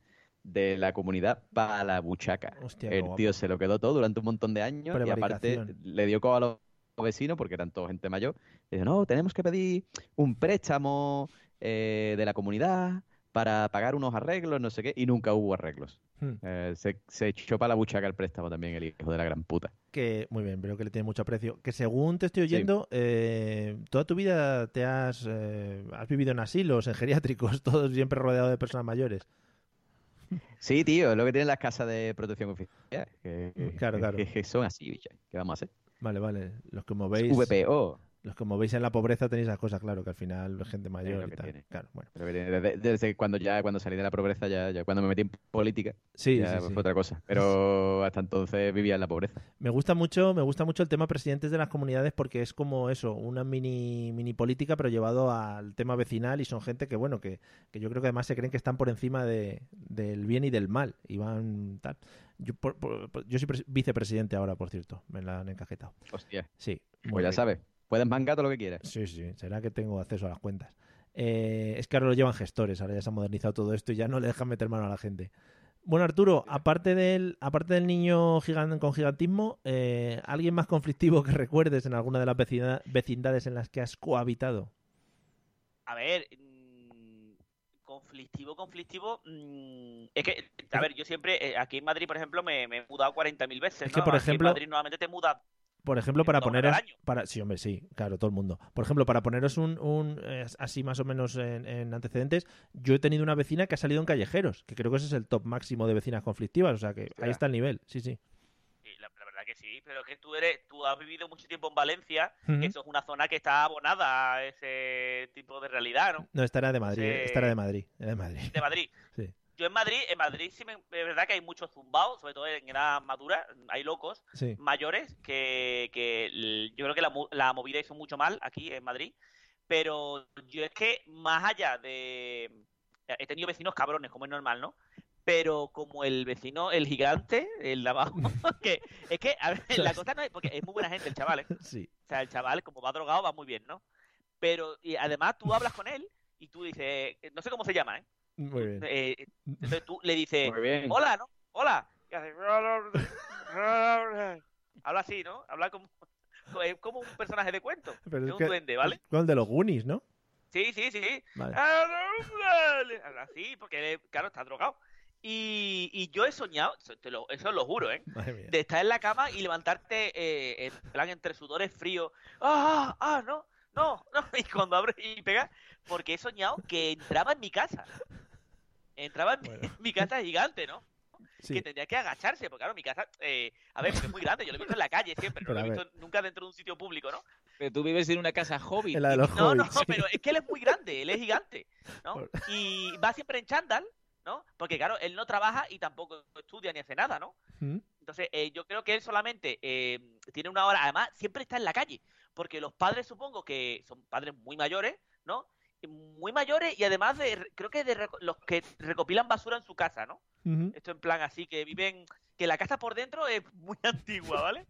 de la comunidad para la buchaca.
Hostia,
el
guapo.
tío se lo quedó todo durante un montón de años y aparte le dio coba a los vecinos porque eran todos gente mayor. Y no, tenemos que pedir un préstamo eh, de la comunidad para pagar unos arreglos, no sé qué, y nunca hubo arreglos.
Hmm.
Eh, se, se echó para la buchaca el préstamo también el hijo de la gran puta.
Que, muy bien, veo que le tiene mucho aprecio. Que según te estoy oyendo, eh, toda tu vida te has, eh, has vivido en asilos, en geriátricos, todos siempre rodeado de personas mayores.
Sí, tío, es lo que tienen las casas de protección oficial. Que, que-
Claro, claro.
que- que son así, bicho. ¿Qué vamos a hacer?
Vale, vale. Los que movéis.
VPO.
Los que movéis en la pobreza tenéis esas cosas, claro, que al final gente mayor y tal. Claro, bueno.
Pero Desde, desde cuando ya cuando salí de la pobreza, ya, ya cuando me metí en política,
Sí,
ya
sí,
fue
sí.
otra cosa. Pero hasta entonces vivía en la pobreza.
Me gusta mucho, me gusta mucho el tema presidentes de las comunidades porque es como eso, una mini, mini política, pero llevado al tema vecinal y son gente que, bueno, que, que yo creo que además se creen que están por encima de, del bien y del mal y van tal. Yo, por- yo soy pres- vicepresidente ahora, por cierto, me la han encajetado.
Hostia.
Sí.
Pues ya sabes, puedes mangar todo lo que quieras.
Sí, sí, será que tengo acceso a las cuentas. Eh, es que ahora lo llevan gestores, ahora ya se ha modernizado todo esto y ya no le dejan meter mano a la gente. Bueno, Arturo, aparte del, aparte del niño gigan- con gigantismo, eh, ¿alguien más conflictivo que recuerdes en alguna de las vecindades en las que has cohabitado?
A ver, conflictivo, conflictivo. mm, es que, a ver, yo siempre, eh, aquí en Madrid, por ejemplo, me, me he mudado 40.000 veces.
Es que,
¿no?
por
Aquí
ejemplo-
En Madrid normalmente te mudas.
Por ejemplo, para poneros... Para, sí, hombre, sí, claro, todo el mundo. Por ejemplo, para poneros un, un, eh, así más o menos en, en antecedentes, yo he tenido una vecina que ha salido en callejeros, que creo que ese es el top máximo de vecinas conflictivas, o sea que ahí está el nivel, sí, sí.
Que sí, pero que tú eres, tú has vivido mucho tiempo en Valencia, que eso es una zona que está abonada a ese tipo de realidad, ¿no?
No, esta era de Madrid,
Sí.
esta era de Madrid, era de Madrid.
De Madrid.
Sí.
Yo en Madrid, en Madrid sí me, es verdad que hay muchos zumbados, sobre todo en edad madura, hay locos
Sí.
mayores que, que yo creo que la, la movida hizo mucho mal aquí en Madrid, pero yo es que más allá de... He tenido vecinos cabrones, como es normal, ¿no? Pero como el vecino, el gigante, el de abajo, que es que, a ver, la cosa no es, porque es muy buena gente el chaval, ¿eh?
Sí.
O sea, el chaval, como va drogado, va muy bien, ¿no? Pero, y además tú hablas con él y tú dices, eh, no sé cómo se llama, ¿eh?
Muy bien.
Eh, entonces tú le dices,
Muy bien.
hola, ¿no? Hola. Y hace, Habla así, ¿no? Habla como, es como un personaje de cuento,
Pero
es
es
un
que
duende, ¿vale?
con el de los Goonies, ¿no?
Sí, sí, sí.
Vale.
Así, porque claro, está drogado. Y, y yo he soñado, eso, te lo, eso lo juro, ¿eh? De estar en la cama y levantarte eh, en plan entre sudores fríos. ¡Ah! ¡Ah! No, no, no. Y cuando abres y pegas, porque he soñado que entraba en mi casa. Entraba en mi, en mi casa gigante, ¿no?
Sí.
Que tendría que agacharse, porque claro, mi casa, eh, a ver, porque es muy grande, yo lo he visto en la calle siempre, no
Pero
lo he
a
visto nunca dentro de un sitio público, ¿no?
Pero tú vives en una casa hobbit.
En la de los
No, no,
hobbits, sí.
pero es que él es muy grande, él es gigante, ¿no? Y va siempre en chándal, ¿no? Porque claro, él no trabaja y tampoco estudia ni hace nada, ¿no?
¿Mm?
Entonces, eh, yo creo que él solamente eh, tiene una hora, además, siempre está en la calle, porque los padres supongo que son padres muy mayores, ¿no? Muy mayores y además de, creo que de los que recopilan basura en su casa, ¿no? Esto en plan así, que viven, que la casa por dentro es muy antigua, ¿vale?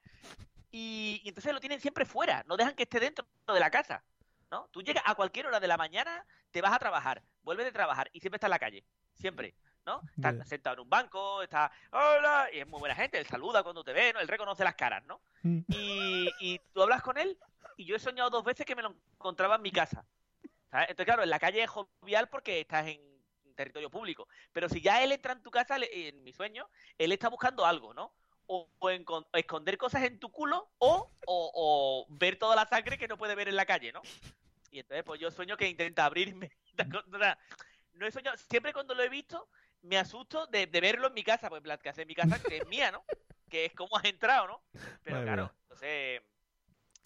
Y, y entonces lo tienen siempre fuera, no dejan que esté dentro de la casa, ¿no? Tú llegas a cualquier hora de la mañana, te vas a trabajar, vuelves de trabajar y siempre está en la calle, siempre, ¿no? Está sentado en un banco, está, hola, y es muy buena gente, él saluda cuando te ve, ¿no? Él reconoce las caras, ¿no?
Mm.
Y, y tú hablas con él y yo he soñado dos veces que me lo encontraba en mi casa. ¿sabes? Entonces, claro, en la calle es jovial porque estás en territorio público. Pero si ya él entra en tu casa, le- en mi sueño, él está buscando algo, ¿no? O, o esconder cosas en tu culo o, o- o ver toda la sangre que no puede ver en la calle, ¿no? Y entonces, pues yo sueño que intenta abrirme. O sea, no he soñado, siempre cuando lo he visto, me asusto de, de verlo en mi casa, pues en plan, que hace en mi casa, que es mía, ¿no? Que es como has entrado, ¿no? Pero
Madre
claro,
mía.
entonces,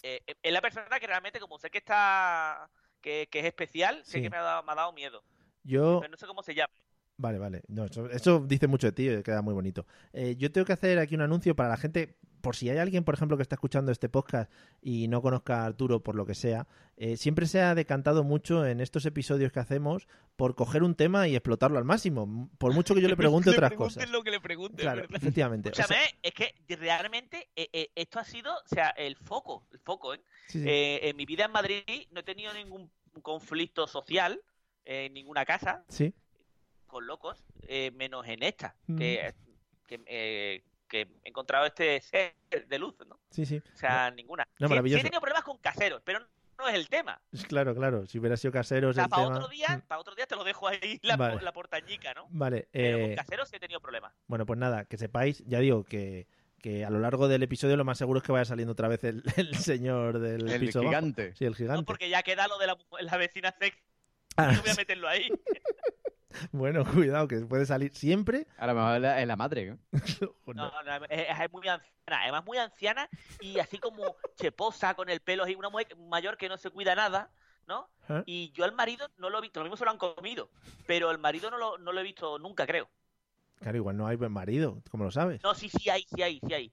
eh, es la persona que realmente, como sé que está, que, que es especial, sé que me ha dado, me ha dado miedo.
Yo,
Pero no sé cómo se llama.
Vale, vale. No, eso, eso dice mucho de ti, eh, queda muy bonito. Eh, yo tengo que hacer aquí un anuncio para la gente, por si hay alguien, por ejemplo, que está escuchando este podcast y no conozca a Arturo por lo que sea, eh, siempre se ha decantado mucho en estos episodios que hacemos por coger un tema y explotarlo al máximo, por mucho que yo le pregunte
Le
otras cosas.
lo que le
Claro,
¿verdad?
efectivamente. O sea,
Escúchame, es que realmente eh, eh, esto ha sido, o sea, el foco, el foco, ¿eh?
Sí, sí.
Eh, en mi vida en Madrid no he tenido ningún conflicto social en ninguna casa
sí.
con locos, eh, menos en esta,
Mm.
que, que, eh, que he encontrado este ser de luz, ¿no?
Sí, sí.
O sea, ninguna.
No,
Sí- sí,
maravilloso.
he tenido problemas con caseros, pero no es el tema.
Claro, claro. Si hubiera sido caseros
O sea,
el
para
tema...
otro día, para otro día te lo dejo ahí la,
Vale.
la portañica, ¿no?
Vale.
Pero
eh,
con caseros sí he tenido problemas.
Bueno, pues nada, que sepáis, ya digo que, que a lo largo del episodio lo más seguro es que vaya saliendo otra vez el, el señor del
El
piso bajo.
gigante.
Sí, el gigante.
Porque ya queda lo de la, la vecina sex.
Ah,
No voy a meterlo ahí.
Bueno, cuidado, que puede salir siempre.
A lo mejor es la, es la madre. ¿no?
No, no, es, es muy anciana, además muy anciana y así como cheposa con el pelo así, una mujer mayor que no se cuida nada, ¿no?
¿Eh?
Y yo al marido no lo he visto, lo mismo se lo han comido, pero el marido no lo, no lo he visto nunca, creo.
Claro, igual no hay buen marido, como lo sabes.
No, sí, sí hay, sí hay, sí hay.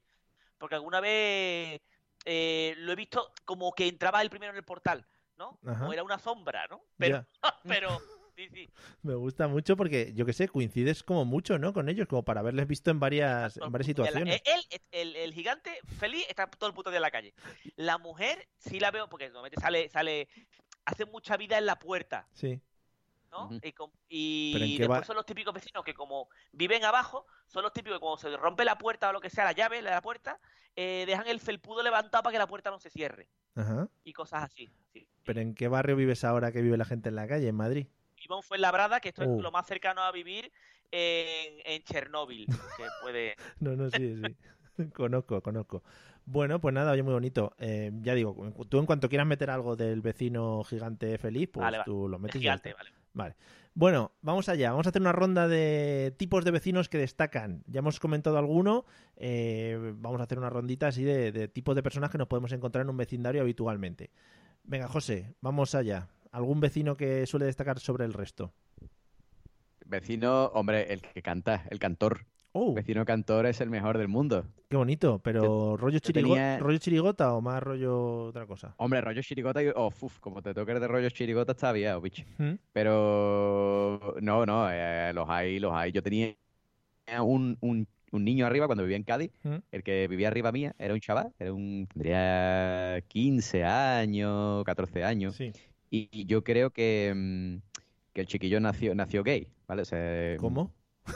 Porque alguna vez eh, lo he visto como que entraba el primero en el portal, ¿no?
Ajá.
O era una sombra, ¿no? Pero, pero, sí, sí.
Me gusta mucho porque, yo que sé, coincides como mucho, ¿no? Con ellos, como para haberles visto en varias, en varias
Y la-
situaciones.
Él, el, el gigante feliz, está todo el puto día en la calle. La mujer sí la veo porque normalmente sale, sale, hace mucha vida en la puerta,
Sí.
¿no? Y, y
Pero ¿en qué
después
va-
son los típicos vecinos que como viven abajo, son los típicos que cuando se rompe la puerta o lo que sea, la llave de la puerta, eh, dejan el felpudo levantado para que la puerta no se cierre.
Ajá.
Y cosas así. Sí.
Pero ¿en qué barrio vives ahora que vive la gente en la calle? En Madrid.
Fue en Labrada, que esto
Uh.
es lo más cercano a vivir en, en Chernóbil, que puede...
No, no, sí, sí. conozco, conozco. Bueno, pues nada, oye, muy bonito. Eh, ya digo, tú en cuanto quieras meter algo del vecino gigante feliz, pues
Vale, vale.
tú lo metes.
gigante, vale.
Vale. Bueno, vamos allá. Vamos a hacer una ronda de tipos de vecinos que destacan. Ya hemos comentado alguno. eh, vamos a hacer una rondita así de, de tipos de personas que nos podemos encontrar en un vecindario habitualmente. Venga, José, vamos allá. ¿Algún vecino que suele destacar sobre el resto?
Vecino, hombre, el que canta, el cantor.
Oh,
Vecino cantor es el mejor del mundo.
qué bonito. Pero ¿rollo,
yo
chirigo-
tenía-
¿rollo chirigota o más rollo otra cosa?
Hombre, rollo chirigota y... Oh, uf, como te toques de rollo chirigota está bien, bicho.
¿Mm?
Pero... No, no, eh, los hay, los hay. Yo tenía un, un- un niño arriba cuando vivía en Cádiz.
¿Mm?
El que vivía arriba mía era un chaval, era un, tendría 15 años, 14 años.
Sí.
Y, y yo creo que, mm, que el chiquillo nació, nació gay, ¿vale? O sea,
¿Cómo?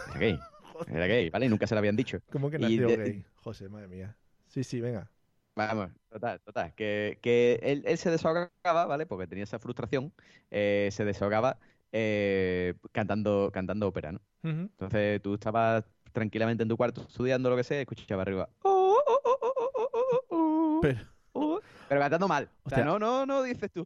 Era gay. Era gay, ¿vale? Y nunca se lo habían dicho.
¿Cómo que nació
de-
gay? José, madre mía. Sí, sí, venga.
Vamos, total, total. Que, que él, él se desahogaba, ¿vale? Porque tenía esa frustración. eh, se desahogaba eh, cantando, cantando ópera, ¿no? Entonces tú estabas tranquilamente en tu cuarto estudiando lo que sea y escuchabas arriba.
Pero,
Pero cantando mal. O sea, no, no, no dices tú.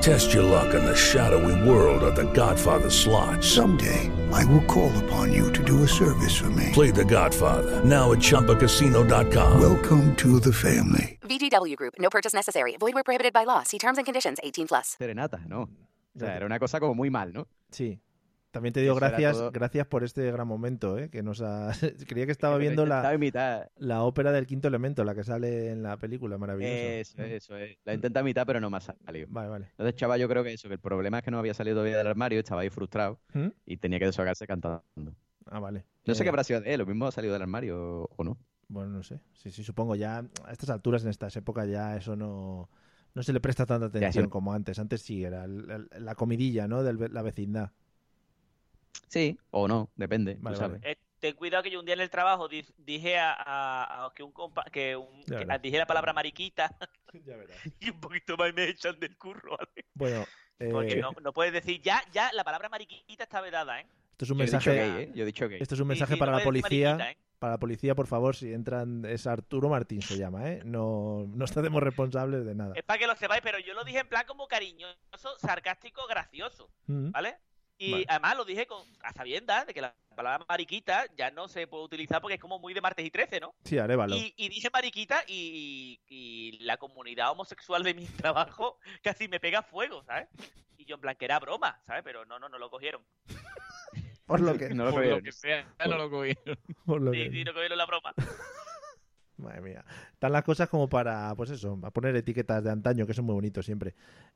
Test your luck in the shadowy world of The Godfather slot.
Someday, I will call upon you to do a service for me.
Play The Godfather now at ChumbaCasino.com.
Welcome to the family.
VGW Group. No purchase necessary. Void where prohibited by law. See terms and conditions. 18 plus.
Serenata, ¿no? O sea, era una cosa como muy mal, ¿no?
Sí. También te digo
Eso
gracias, gracias por este gran momento, ¿eh? que nos ha... Creía que estaba viendo la,
imitar.
la ópera del quinto elemento, la que sale en la película, maravilloso.
Eso, eso es. La intenté imitar, pero no me ha salido.
Vale, vale.
Entonces, chaval, yo creo que eso, que el problema es que no había salido todavía del armario, estaba ahí frustrado
¿Mm?
y tenía que desahogarse cantando.
Ah, vale.
No sé
Eh,
qué habrá sido de él, lo mismo ha salido del armario o no.
Bueno, no sé. Sí, sí, supongo ya a estas alturas, en estas épocas, ya eso no, no se le presta tanta
Ya,
atención
sí.
como antes. Antes sí, era el- la comidilla, ¿no? De la vecindad.
Sí, o no, depende,
Vale,
tú sabes.
Eh, ten cuidado que yo un día en el trabajo di- dije a, a- a que un compa que, un, que dije la palabra mariquita
Ya verás.
y un poquito más me echan del curro, ¿vale?
Bueno,
Porque
eh,
no, no puedes decir ya, ya la palabra mariquita está vedada, ¿eh?
esto es un
Yo he dicho
mensaje.
gay, ¿eh? Yo he dicho gay.
Esto es un mensaje
sí,
para
no
la policía. Para la policía, por favor, si entran, es Arturo Martín se llama, ¿eh? No, no estamos responsables de nada.
Es para que lo sepáis, pero yo lo dije en plan como cariñoso, sarcástico, gracioso,
Mm.
¿vale? Y
Vale.
además lo dije con, a sabiendas de que la palabra mariquita ya no se puede utilizar porque es como muy de martes y 13, ¿no?
Sí, arévalo.
Y, y dije mariquita y, y la comunidad homosexual de mi trabajo casi me pega fuego, ¿sabes? Y yo en plan que era broma, ¿sabes? Pero no, no, no lo cogieron.
Por lo que.
No lo
Por
cogieron.
lo que sea, no lo cogieron.
por lo
Sí,
que-
sí, no cogieron la broma.
Madre mía. Están las cosas como para, pues eso, a poner etiquetas de antaño, que son muy bonitos siempre.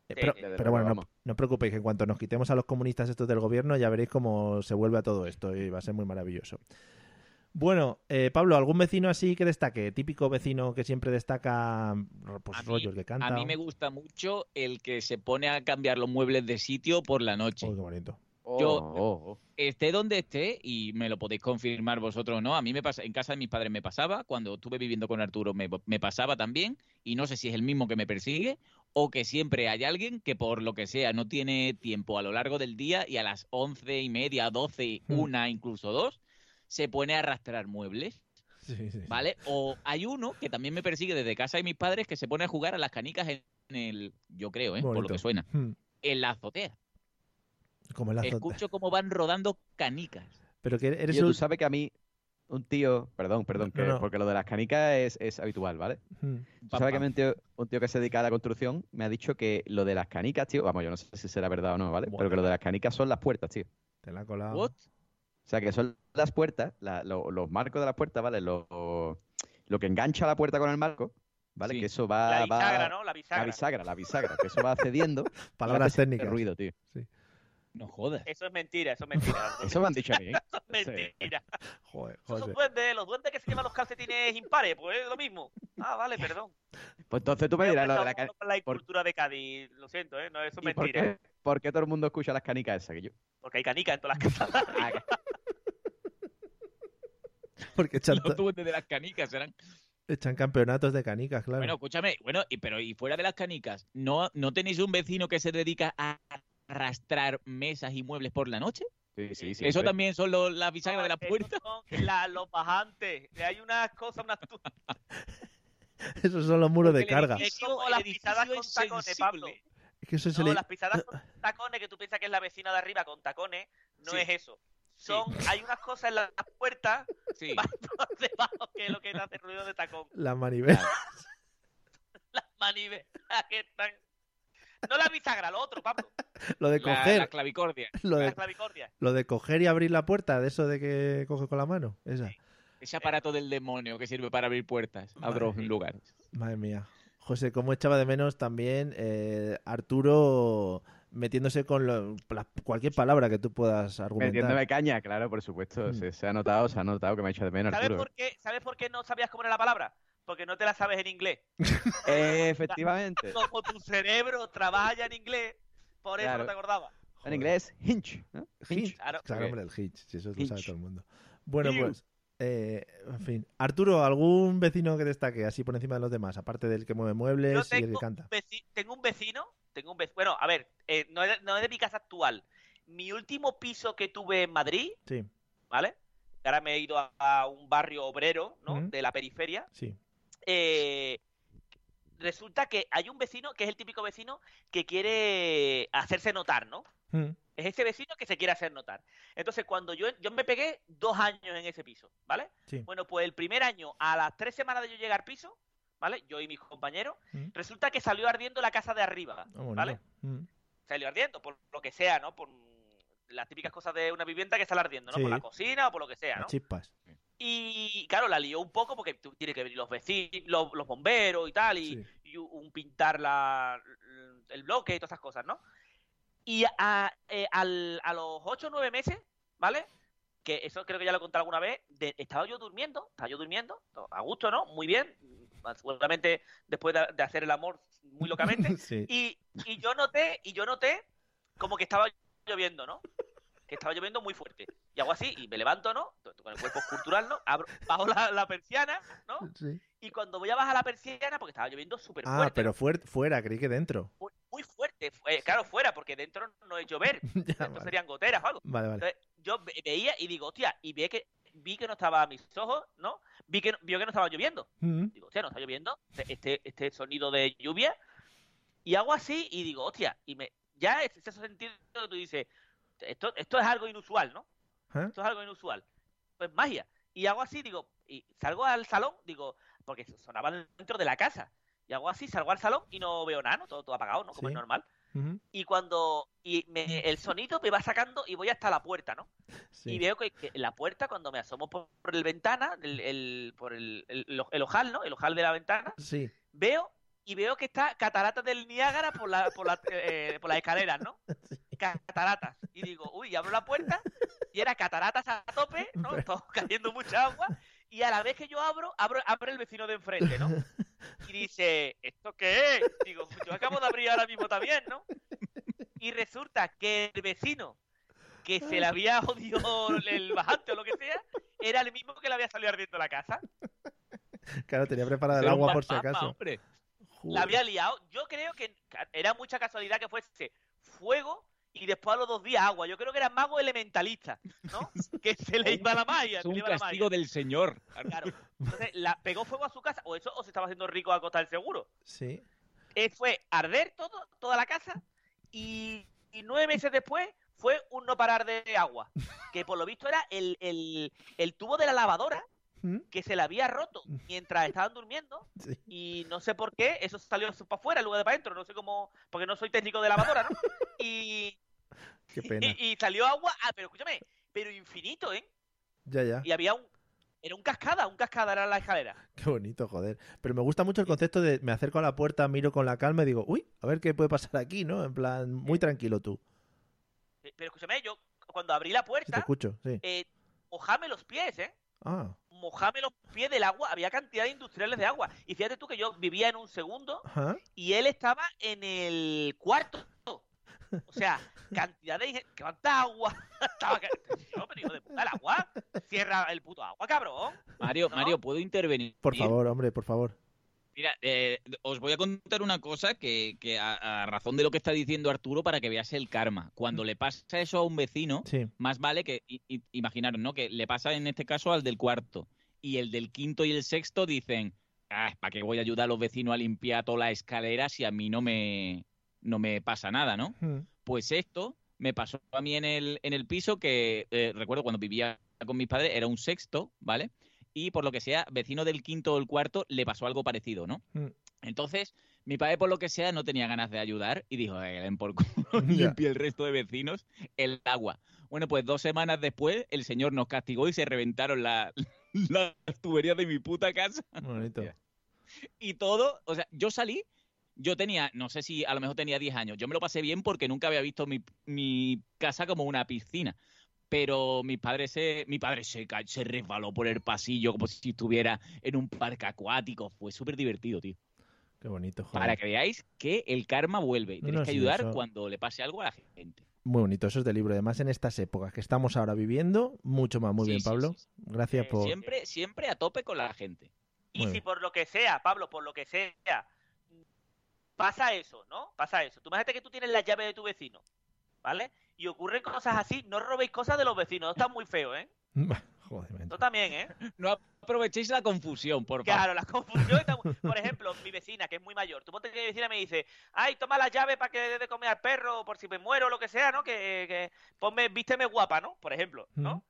Eh, pero,
sí.
Bueno, no, no os preocupéis, que en cuanto nos quitemos a los comunistas estos del gobierno, ya veréis cómo se vuelve a todo esto y va a ser muy maravilloso. Bueno, eh, Pablo, ¿algún vecino así que destaque? Típico vecino que siempre destaca pues, rollos que canta.
A mí me gusta mucho el que se pone a cambiar los muebles de sitio por la noche.
Qué bonito.
Yo-
Oh, oh, oh.
esté donde esté, y me lo podéis confirmar vosotros o no, a mí me pasa, en casa de mis padres me pasaba, cuando estuve viviendo con Arturo me, me pasaba también, y no sé si es el mismo que me persigue, o que siempre hay alguien que por lo que sea no tiene tiempo a lo largo del día y a las once y media, doce,
Hmm.
una, incluso dos, se pone a arrastrar muebles.
Sí, sí.
¿Vale? O hay uno que también me persigue desde casa de mis padres que se pone a jugar a las canicas en el, yo creo, ¿eh? por lo que suena,
Hmm,
en la azotea.
Como.
Escucho cómo van rodando canicas.
Pero que eres
Tío,
un...
tú sabes que a mí, un tío, perdón, perdón,
No,
que-
no.
porque lo de las canicas es, es habitual, ¿vale?
Hmm.
Tú sabes que a mí un tío, un tío que se dedica a la construcción me ha dicho que lo de las canicas, tío, vamos, yo no sé si será verdad o no, ¿vale? Pero que lo de las canicas son las puertas, tío.
Te la colado.
What?
O sea, que son las puertas, la- lo- los marcos de las puertas, ¿vale? Lo, lo que engancha la puerta con el marco, ¿vale?
Sí.
Que eso va...
La
va-
bisagra, ¿no? La
La
bisagra.
bisagra, la bisagra, que eso va cediendo.
Palabras técnicas.
ruido, tío.
No jodas.
Eso es mentira, eso es mentira.
Eso me han dicho a mí, ¿eh?
Eso es mentira.
Joder,
Esos son duendes, los duendes que se llaman los calcetines impares, pues es lo mismo. Ah, vale, perdón.
Pues entonces tú me dirás lo de la canica.
la
por-
cultura de Cádiz, lo siento, ¿eh? No, eso es
¿Y por
mentira.
qué, por qué todo el mundo escucha las canicas esas que yo?
Porque hay canicas en todas las casas.
Porque echan,
Los duendes de las canicas serán.
echan campeonatos de canicas, claro.
Bueno, escúchame, bueno, y pero y fuera de las canicas, ¿no, no tenéis un vecino que se dedica a arrastrar mesas y muebles por la noche?
Sí, sí, sí.
Eso también son lo- las bisagras de la puerta.
son la- los bajantes. Hay unas cosas, unas
Esos son los muros de
Porque
carga.
Es como las pisadas con tacones,
sensible.
Pablo.
Es que eso
No,
le...
las pisadas con tacones que tú piensas que es la vecina de arriba con tacones, no
Sí.
es eso. Son, hay unas cosas en las puertas
Sí.
más por debajo que es lo que hace ruido de tacón.
La manivela.
Las manivelas que están. No la bisagra, lo otro, Pablo.
Lo de
La,
coger.
la clavicordia.
Lo
La
de,
clavicordia.
lo de coger y abrir la puerta, de eso de que coge con la mano. Esa.
Ese aparato del demonio que sirve para abrir puertas a otros lugares.
Madre mía. José, cómo echaba de menos también eh, Arturo metiéndose con lo- la- cualquier palabra que tú puedas argumentar.
Metiéndome caña, claro, por supuesto.
Mm.
Se, se ha notado, se ha notado que me ha hecho de menos
¿Sabes
Arturo.
por, qué, ¿Sabes por qué no sabías cómo era la palabra? Porque no te la sabes en inglés.
Eh, efectivamente.
Como tu cerebro trabaja ya en inglés, por eso
Claro.
no te acordabas.
En inglés, hinch. ¿no?
Hitch.
Claro.
Claro, hombre, el hitch, si eso lo
Hitch.
sabe todo el mundo. Bueno, pues, eh, en fin. Arturo, ¿algún vecino que destaque así por encima de los demás? Aparte del que mueve
Yo
muebles y el que canta.
un, tengo un vecino, tengo un vecino, bueno, a ver, eh, no, es de, no es de mi casa actual. Mi último piso que tuve en Madrid,
Sí,
¿vale? Ahora me he ido a, a un barrio obrero, ¿no? De la periferia.
sí.
Eh, resulta que hay un vecino que es el típico vecino que quiere hacerse notar, ¿no?
Mm,
Es ese vecino que se quiere hacer notar. Entonces, cuando yo, yo me pegué dos años en ese piso, ¿vale?
Sí.
Bueno, pues el primer año, a las tres semanas de yo llegar al piso, ¿vale? Yo y mis compañeros,
Mm.
resulta que salió ardiendo la casa de arriba,
Ah.
¿vale?
Mm,
Salió ardiendo, por lo que sea, ¿no? Por las típicas cosas de una vivienda que sale ardiendo, ¿no?
Sí.
Por la cocina o por lo que sea,
las
¿no?
chispas.
Y claro, la lió un poco porque tiene que venir los vecinos, los, los bomberos y tal, y,
Sí.
y un pintar la, el bloque y todas esas cosas, ¿no? Y a, eh, al- a los 8 o 9 meses, ¿vale? Que eso creo que ya lo he contado alguna vez, de- estaba yo durmiendo, estaba yo durmiendo, a gusto, ¿no? Muy bien, seguramente después de, de hacer el amor muy locamente,
Sí.
y, y yo noté, y yo noté como que estaba lloviendo, ¿no? Que estaba lloviendo muy fuerte. Y hago así, y me levanto, ¿no? Con el cuerpo cultural, ¿no? Abro, bajo la, la persiana, ¿no?
Sí.
Y cuando voy a bajar la persiana, porque estaba lloviendo súper
Ah,
fuerte,
pero fuer- fuera, creí que dentro.
muy, muy fuerte, fu- eh, claro, fuera, porque dentro no es llover,
Ya,
dentro
vale.
serían goteras o algo.
Vale, vale.
Entonces, yo ve- veía y digo, hostia, y vi que, vi que no estaba a mis ojos, ¿no? Vi que, no- vio que no estaba lloviendo.
Mm,
Digo, hostia, no está lloviendo, este- este, este sonido de lluvia. Y hago así y digo, hostia, y me ya es ese sentido que tú dices, esto, esto es algo inusual, ¿no?
¿eh?
Esto es algo inusual. Pues magia. Y hago así, digo, y salgo al salón, digo, porque sonaba dentro de la casa. Y hago así, salgo al salón y no veo nada, ¿no? Todo, todo apagado, ¿no? Como
Sí.
es normal. Y cuando y me- el sonido me va sacando y voy hasta la puerta, ¿no?
sí.
Y veo que, que la puerta, cuando me asomo por, por el ventana, el, el- por el, el- ojal, ¿no? El ojal de la ventana,
Sí.
veo y veo que está Cataratas del Niágara por, la, por, la, eh, por las escaleras, ¿no? Cataratas. Y digo, uy, abro la puerta y era cataratas a tope, ¿no? Todo cayendo mucha agua. Y a la vez que yo abro, abro, abre el vecino de enfrente, ¿no? Y dice, ¿esto qué es? Digo, yo acabo de abrir ahora mismo también, ¿no? Y resulta que el vecino que se le había jodido el bajante o lo que sea, era el mismo que le había salido ardiendo la casa.
Claro, tenía preparada el agua por si acaso.
hombre.
La había liado. Yo creo que era mucha casualidad que fuese fuego y después a los dos días agua. Yo creo que era mago elementalista, ¿no? Que se le iba la magia.
Es un castigo del señor.
Claro. Entonces, la, pegó fuego a su casa, o eso, o se estaba haciendo rico a costa del seguro.
Sí.
Eh, fue arder todo, toda la casa, y, y nueve meses después fue un no parar de agua. Que por lo visto era el, el, el tubo de la lavadora
¿Mm?
que se le había roto mientras estaban durmiendo
Sí.
y no sé por qué eso salió para afuera en lugar de para adentro no sé cómo porque no soy técnico de lavadora no y,
Qué pena.
y, y salió agua ah pero escúchame pero infinito eh
Ya, ya.
y había un era un cascada un cascada era la escalera
Qué bonito, joder. Pero me gusta mucho el concepto de me acerco a la puerta, miro con la calma y digo, uy, a ver qué puede pasar aquí, ¿no? En plan, muy tranquilo tú.
Pero escúchame yo cuando abrí la
Si te
puerta
escucho, sí.
eh, mojame los pies eh
Ah,
mojame los pies del agua había cantidad de industriales de agua y fíjate tú que yo vivía en un segundo y él estaba en el cuarto. O sea, cantidad de... ¿Cuánta agua? Estaba... Yo, pero hijo de puta, el agua. Cierra el puto agua, cabrón.
Mario,
¿No?
Mario, ¿puedo intervenir?
Por favor, hombre, por favor.
Mira, eh, os voy a contar una cosa que, que a, a razón de lo que está diciendo Arturo para que veas el karma. Cuando le pasa eso a un vecino,
Sí.
más vale que, i- i- imaginaros, ¿no? Que le pasa en este caso al del cuarto. Y el del quinto y el sexto dicen, ah, ¿para qué voy a ayudar a los vecinos a limpiar toda la escalera si a mí no me, no me pasa nada, ¿no?
Mm.
Pues esto me pasó a mí en el, en el piso que eh, recuerdo cuando vivía con mis padres, era un sexto, ¿vale? Y por lo que sea, vecino del quinto o el cuarto le pasó algo parecido, ¿no?
Mm.
Entonces, mi padre, por lo que sea, no tenía ganas de ayudar y dijo, "Eh, den por culo,
Ya.
limpie el resto de vecinos el agua. Bueno, pues dos semanas después, el señor nos castigó y se reventaron la- las tuberías de mi puta casa.
Bonito.
Y todo, o sea, yo salí, yo tenía, no sé si a lo mejor tenía 10 años, yo me lo pasé bien porque nunca había visto mi, mi casa como una piscina. Pero mi padre se, mi padre se, se resbaló por el pasillo como si estuviera en un parque acuático. Fue súper divertido, tío.
Qué bonito, joder.
Para que veáis que el karma vuelve. y
No,
Tenéis
no,
que
sí,
ayudar
eso-
cuando le pase algo a la gente.
Muy bonito, eso es de libro. Además, en estas épocas que estamos ahora viviendo, mucho más. Muy
Sí,
bien,
sí,
Pablo.
sí,
Gracias por.
Siempre, siempre a tope con la gente.
Y si por lo que sea, Pablo, por lo que sea, pasa eso, ¿no? Pasa eso. Tú imagínate que tú tienes la llave de tu vecino, ¿vale? Y ocurren cosas así, no robéis cosas de los vecinos, no está muy feo, ¿eh?
Joder, men.
Tú también, ¿eh?
No aprovechéis la confusión, por favor.
Claro, la confusión está muy... Por ejemplo, mi vecina, que es muy mayor, tú ponte que mi vecina me dice, ay, toma la llave para que dé de comer al perro, por si me muero o lo que sea, ¿no? Que, que ponme, vísteme guapa, ¿no? Por ejemplo, ¿no?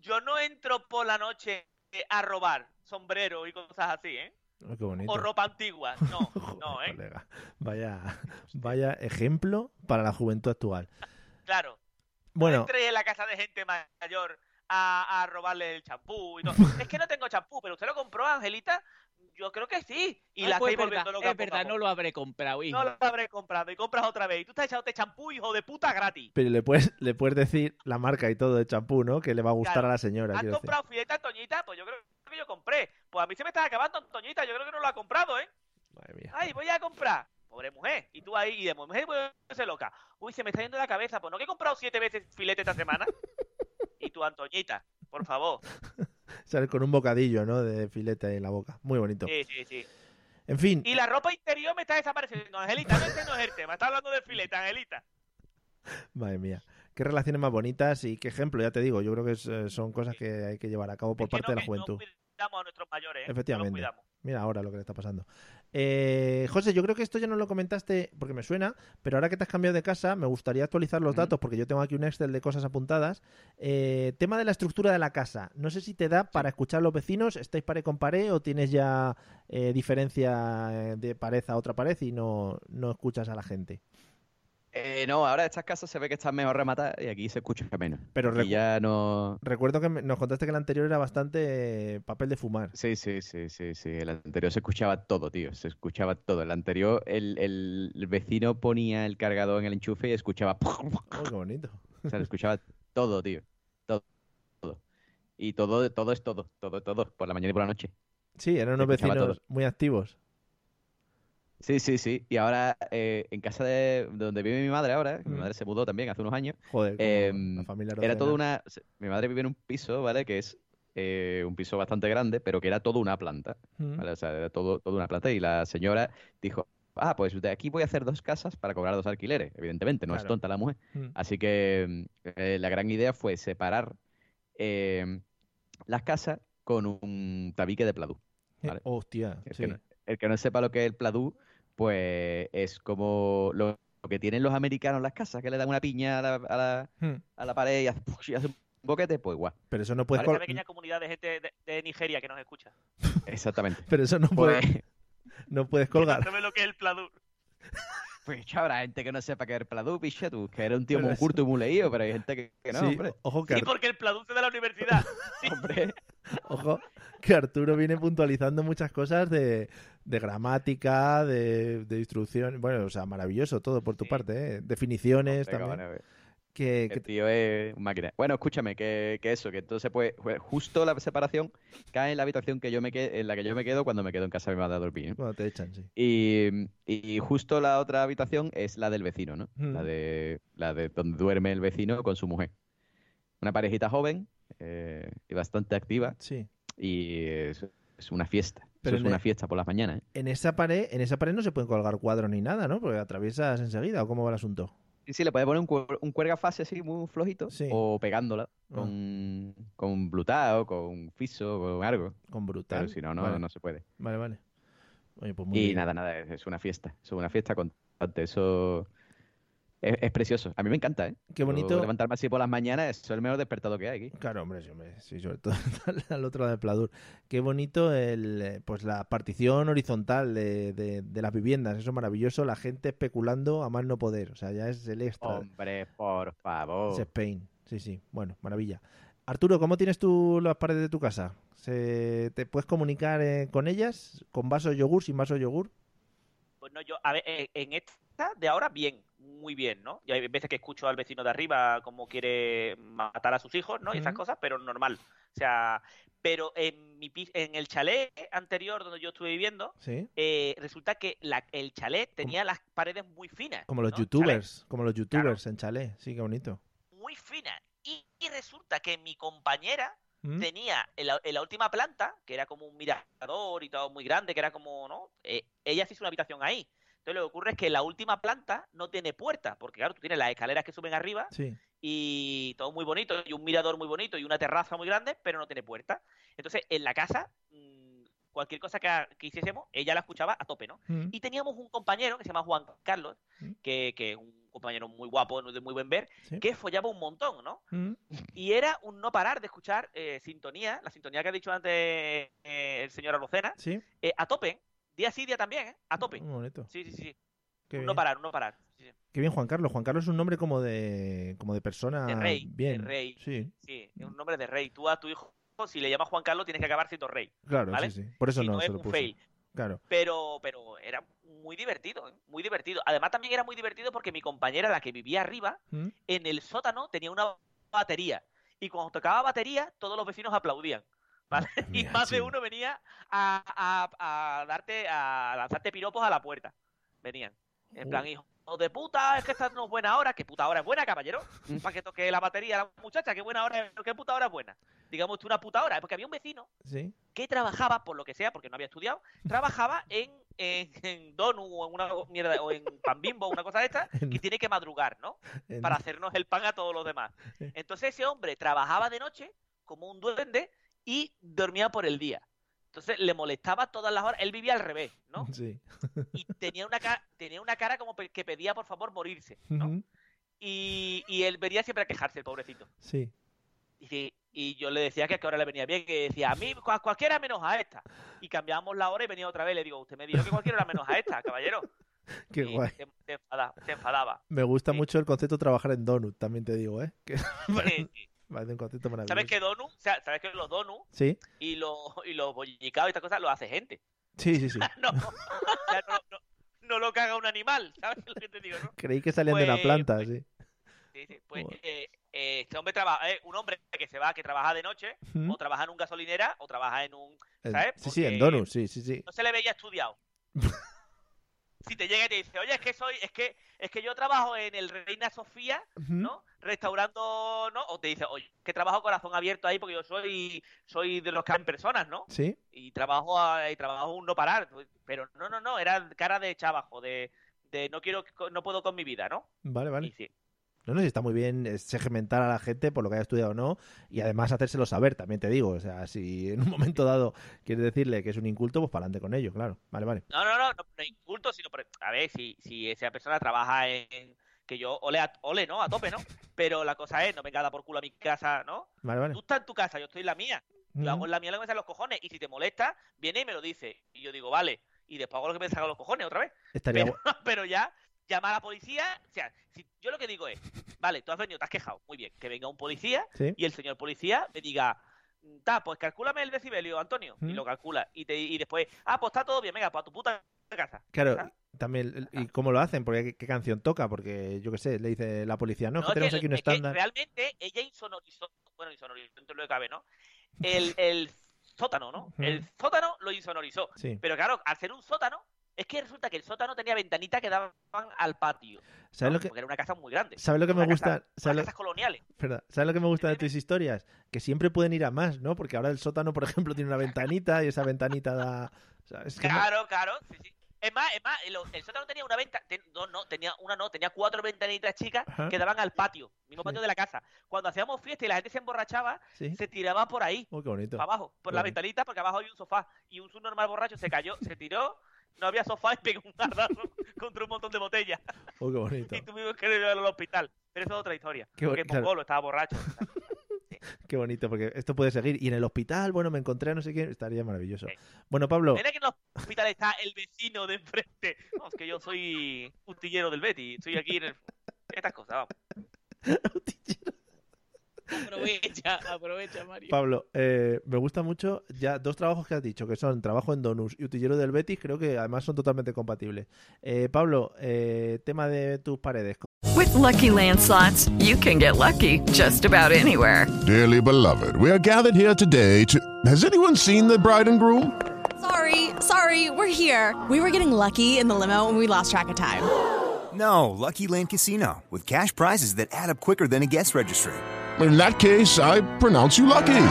Yo no entro por la noche eh, a robar sombrero y cosas así, ¿eh?
Oh, qué bonito.
O ropa antigua, no, no, ¿eh?
Colega, Vaya, vaya ejemplo para la juventud actual.
Claro.
Bueno,
Entré en la casa de gente mayor a, a robarle el champú y todo. es que no tengo champú, pero usted lo compró, Angelita. Yo creo que sí. Y la
pues
estáis
es verdad,
volviendo loca.
es verdad, no lo habré comprado, hijo.
No lo habré comprado y compras otra vez. Y tú estás echándote champú, hijo de puta, gratis.
pero le puedes, le puedes decir la marca y todo de champú, ¿no? Que le va a gustar
Claro.
a la señora.
¿Has
quiero decir.
comprado fileta, Antoñita? Pues yo creo que yo compré. Pues a mí se me está acabando, Antoñita. Yo creo que no lo ha comprado, ¿eh?
Madre mía.
Ay, voy a comprar. Pobre mujer. Y tú ahí, y de mujer se loca. Uy, se me está yendo la cabeza. Pues no que he comprado siete veces filete esta semana. y tú, Antoñita, por favor.
Sale con un bocadillo, ¿no? De filete en la boca. Muy bonito.
Sí, sí, sí.
En fin,
Y la ropa interior me está desapareciendo. Angelita, no, ese no es el tema. Está hablando de filete, Angelita.
madre mía. Qué relaciones más bonitas y qué ejemplo, ya te digo. Yo creo que es, eh, son cosas que hay que llevar a cabo por parte de la juventud.
Cuidamos a nuestros mayores, ¿eh? No
Efectivamente.
cuidamos.
Mira ahora lo que le está pasando. Eh, José, yo creo que esto ya no lo comentaste porque me suena, pero ahora que te has cambiado de casa, me gustaría actualizar los datos porque yo tengo aquí un Excel de cosas apuntadas. Eh, tema de la estructura de la casa. No sé si te da para escuchar a los vecinos, estáis pared con pared o tienes ya eh, diferencia eh, de pared a otra pared y no, no escuchas a la gente.
Eh, no, ahora estas casas se ve que están mejor rematadas y aquí se escucha menos.
Pero recu-
ya no.
Recuerdo que nos contaste que el anterior era bastante eh, papel de fumar.
Sí, sí, sí, sí, sí. El anterior se escuchaba todo, tío. Se escuchaba todo. El anterior, el, el- vecino ponía el cargador en el enchufe y escuchaba.
Oh, qué bonito.
O sea, escuchaba todo, tío. Todo. todo. Y todo, todo es todo. Todo, todo. Por la mañana y por la noche.
Sí, eran unos vecinos
todo.
muy activos.
Sí, sí, sí. Y ahora, eh, en casa de donde vive mi madre ahora, que mi
Mm.
madre se mudó también hace unos años.
Joder,
em,
la familia
era toda una. Mi madre vive en un piso, ¿vale? Que es eh, un piso bastante grande, pero que era toda una planta.
Mm.
¿vale? O sea, era todo, toda una planta. Y la señora dijo. Ah, pues de aquí voy a hacer dos casas para cobrar dos alquileres. Evidentemente, no es tonta la mujer.
Mm.
Así que mm, eh, la gran idea fue separar eh, las casas con un tabique de pladú.
Eh,
¿vale?
Hostia,
El,
sí.
que no, el que no sepa lo que es el pladú, pues es como lo, que tienen los americanos en las casas, que le dan una piña a la, a la,
Hmm.
a la pared y hace, y hace un boquete, pues igual.
Pero eso no puedes
Esa
col-
pequeña comunidad de gente de, de Nigeria que nos escucha.
Exactamente.
Pero eso no
Pues,
puedes, no puedes
no
colgar.
sabe lo que es el pladur.
pues chaval, habrá gente que no sepa qué es el pladú, picha tú, que era un tío
Pero
muy
eso-
culto y muy leído, pero hay gente que, que no,
Sí,
hombre.
ojo que
Sí, porque el pladur se da a la universidad. Sí.
Hombre,
Ojo, que Arturo viene puntualizando muchas cosas de, de gramática, de, de instrucción. Bueno, o sea, maravilloso todo por tu parte, ¿eh? Definiciones también. Que, que
el tío es un máquina. Bueno, escúchame, que, que eso, que entonces pues justo la separación cae en la habitación que yo me que- en la que yo me quedo cuando me quedo en casa de mi madre a dormir. ¿no?
Cuando te echan, sí.
Y, y justo la otra habitación es la del vecino, ¿no?
Mm.
La de la de donde duerme el vecino con su mujer. Una parejita joven eh, y bastante activa
Sí.
y es, es una fiesta.
Pero
es
en
una
el-
fiesta por las mañanas. ¿eh?
En esa pared, en esa pared no se pueden colgar cuadros ni nada, ¿no? Porque atraviesas enseguida, ¿o cómo va el asunto?
Sí, sí, le puedes poner un, cuer- un cuerga fase así muy flojito
Sí.
o pegándola
Ah.
con, con blutao, con fiso, con algo.
Con brutal.
Pero si no, no,
Vale.
no se puede.
Vale, vale. Oye, pues muy
Y
bien.
nada, nada, es, es una fiesta. Es una fiesta constante. Eso es, es precioso. A mí me encanta, ¿eh?
Qué
Yo
bonito.
levantarme así por las mañanas es el mejor despertado que hay aquí.
Claro, hombre, sí, hombre, sí, sobre todo al otro lado del pladur. Qué bonito el, eh, pues la partición horizontal de, de- de las viviendas, eso es maravilloso, la gente especulando a más no poder, o sea, ya es el extra,
Hombre, por favor.
es Spain, sí, sí, bueno, maravilla. Arturo, ¿cómo tienes tú las paredes de tu casa? ¿Se, ¿Te puedes comunicar eh, con ellas? ¿Con vaso de yogur, sin vaso de yogur?
Pues no, yo, a ver, eh, en esta de ahora, bien, muy bien, ¿no? Y hay veces que escucho al vecino de arriba como quiere matar a sus hijos, ¿no? Y esas cosas, pero normal. O sea, pero en mi en el chalet anterior donde yo estuve viviendo,
Sí.
eh, resulta que la- el chalet tenía las paredes muy finas.
Como los
¿no?
youtubers, como los youtubers en chalet, sí, qué bonito.
muy finas. Y, y resulta que mi compañera
¿Mm?
tenía en la, en la última planta, que era como un mirador y todo muy grande, que era como, ¿no? Eh, ella se hizo una habitación ahí. Entonces lo que ocurre es que la última planta no tiene puerta, porque claro, tú tienes las escaleras que suben arriba
Sí.
y todo muy bonito, y un mirador muy bonito y una terraza muy grande, pero no tiene puerta. Entonces, en la casa, mm, cualquier cosa que, que hiciésemos, ella la escuchaba a tope, ¿no?
Mm.
Y teníamos un compañero que se llama Juan Carlos, que, que es un compañero muy guapo, de muy buen ver,
Sí.
que follaba un montón, ¿no?
Mm.
Y era un no parar de escuchar eh, sintonía, la sintonía que ha dicho antes eh, el señor Arocena,
Sí,
eh, a tope, día sí, día también, ¿eh? A tope.
muy bonito.
Sí, sí, sí.
Qué bien.
no parar, no parar. Sí, sí.
Qué bien, Juan Carlos. Juan Carlos es un nombre como de, como de persona
De rey,
bien.
de rey.
Sí,
Sí, es un nombre de rey. Tú a tu hijo, si le llamas Juan Carlos, tienes que acabar siendo rey.
claro,
¿vale?
sí, sí. Por eso
Si
no,
no
se
es
lo
un
puso.
fail.
Claro.
Pero, pero era muy divertido, ¿eh? muy divertido. Además también era muy divertido porque mi compañera, la que vivía arriba,
¿Mm?
en el sótano tenía una batería. Y cuando tocaba batería, todos los vecinos aplaudían. ¿Vale? Y
Mira,
más de uno venía a, a- a darte, a lanzarte piropos a la puerta. Venían. En plan, hijo de puta, es que esta no es buena hora. ¿Qué puta hora es buena, caballero? Para que toque la batería la muchacha, qué buena hora, es- qué puta hora es buena. Digamos tú una puta hora, porque había un vecino
Sí.
que trabajaba, por lo que sea, porque no había estudiado, trabajaba en, en, en Donu o en una mierda, o en Pan Bimbo, una cosa de esta, que tiene que madrugar, ¿no? Para hacernos el pan a todos los demás. Entonces ese hombre trabajaba de noche como un duende y dormía por el día. Entonces le molestaba todas las horas. Él vivía al revés, ¿no?
Sí.
Y tenía una cara, tenía una cara como que pedía por favor morirse.
Ujú.
Y, y él venía siempre a quejarse, el pobrecito.
Sí.
Y, y yo le decía que a qué hora le venía bien, que decía, a mí cua- cualquiera menos a esta. Y cambiábamos la hora y venía otra vez. Le digo, usted me dijo que cualquiera era menos a esta, caballero.
Qué
Y
guay.
Enfada- se enfadaba.
Me gusta mucho el concepto de trabajar en Donut, también te digo, ¿eh? Que
Sí, sí.
Parece un concepto maravilloso.
¿Sabes que Donu? O sea, ¿sabes que los Donu
Sí,
y los, y los bollicados y estas cosas lo hace gente?
sí, sí, sí.
no, o sea, no, no- no lo caga un animal, ¿sabes lo que te digo, no?
Creí que salían de una
Pues-
planta, sí.
Sí, sí, pues eh, eh, este hombre trabaja, eh, un hombre que se va, que trabaja de noche, o trabaja en un gasolinera, o trabaja en un, ¿sabes?
sí, sí, en Donut, sí, sí, sí.
No se le veía estudiado. si te llega y te dice, oye, es que soy, es que, es que yo trabajo en el Reina Sofía. ¿no? Restaurando, ¿no? O te dice, oye, que trabajo corazón abierto ahí porque yo soy, soy de los que en personas, ¿no?
Sí,
y trabajo a- y trabajo un no parar pero no no no era cara de chavajo de, de no quiero no puedo con mi vida no
vale, vale.
y sí
No, no, sí, está muy bien eh, segmentar a la gente por lo que haya estudiado o no y además hacérselo saber, también te digo. O sea, si en un momento dado quieres decirle que es un inculto, pues para adelante con ello, claro. Vale, vale.
no no no no, no inculto sino por- a ver si si esa persona trabaja en que yo ole a, ole no a tope no pero la cosa es no venga a por culo a mi casa no
Vale, vale.
tú estás en tu casa yo estoy en la mía yo
Ujú.
hago en la mía lo que me salen los cojones y si te molesta viene y me lo dice y yo digo vale y después hago lo que me salga los cojones otra vez
Estaría
pero,
gu-
pero ya llamar a la policía, o sea, si, yo lo que digo es, vale, tú has venido, te has quejado, muy bien, que venga un policía
Sí.
y el señor policía me diga, ta, pues calcúlame el decibelio, Antonio, y lo calcula, y, te, y después, ah, pues está todo bien, venga, pues a tu puta casa.
Claro, también, ¿y cómo lo hacen? Porque ¿qué, qué canción toca? Porque yo qué sé, le dice la policía, no,
No,
que tenemos
que-
aquí un
es que
estándar.
realmente ella insonorizó, bueno, insonorizó, dentro de lo que cabe, ¿no? El, el sótano, ¿no? El sótano lo insonorizó.
Sí.
Pero claro, al ser un sótano, Es que resulta que el sótano tenía ventanitas que daban al patio.
¿Sabes
¿no?
lo que,
Porque era una casa muy grande.
¿sabes lo que me
Una casa-
gusta? ¿sabes, lo,
casas coloniales.
espera, ¿sabes lo que me gusta de tus historias? Que siempre pueden ir a más, ¿no? Porque ahora el sótano, por ejemplo, tiene una ventanita y esa ventanita da... o sea, es que no-
Claro, claro, sí, sí. Es más, es más, el, sótano tenía una venta, ten- no, no, tenía una no, tenía cuatro ventanitas chicas
Ajá.
que daban al patio, mismo patio de la casa. Cuando hacíamos fiesta y la gente se emborrachaba,
Sí.
se tiraba por ahí,
qué bonito.
para abajo, por
Qué
la
bonito.
ventanita, porque abajo hay un sofá. Y un subnormal borracho se cayó, se tiró, no había sofá y pegó un gardazo contra un montón de botellas.
Uy, qué bonito.
Y tuvimos que llevarlo al hospital. Pero eso es otra historia.
Qué
porque
claro.
Pongolo estaba borracho.
Qué bonito, porque esto puede seguir. Y en el hospital, bueno, me encontré a no sé quién, estaría maravilloso. Bueno, Pablo,
Mira que en el hospital está el vecino de enfrente. No, es que yo soy utillero del Betty. Estoy aquí en el... Estas cosas, vamos.
Aprovecha, aprovecha, Mario.
Pablo, eh, me gusta mucho ya dos trabajos que has dicho, que son trabajo en Donus y utillero del Betis, creo que además son totalmente compatibles. Eh, Pablo, eh, tema de tus paredes.
With Lucky Land slots, you can get lucky just about anywhere.
Dearly beloved, we are gathered here today to. Has anyone seen the bride and groom?
Sorry, sorry, we're here. We were getting lucky in the limo and we lost track of time.
No, Lucky Land Casino, with cash prizes that add up quicker than a guest registry.
In that case, I pronounce you lucky.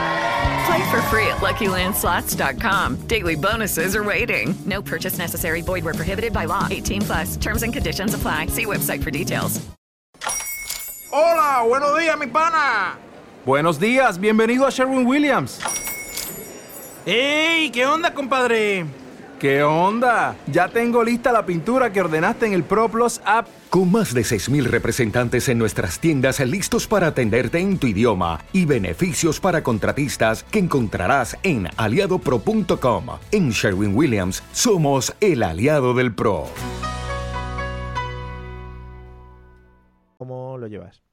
Play for free at LuckyLandSlots.com. Daily bonuses are waiting. No purchase necessary. Void where prohibited by law. 18 plus. Terms and conditions apply. See website for details.
Hola, buenos días, mi pana. Buenos días, bienvenido a Sherwin Williams. ¡Ey! ¿Qué onda, compadre? ¿Qué onda? Ya tengo lista la pintura que ordenaste en el ProPlus app.
Con más de 6.000 representantes en nuestras tiendas listos para atenderte en tu idioma y beneficios para contratistas que encontrarás en aliadopro.com. En Sherwin Williams somos el aliado del PRO.
¿Cómo lo llevas?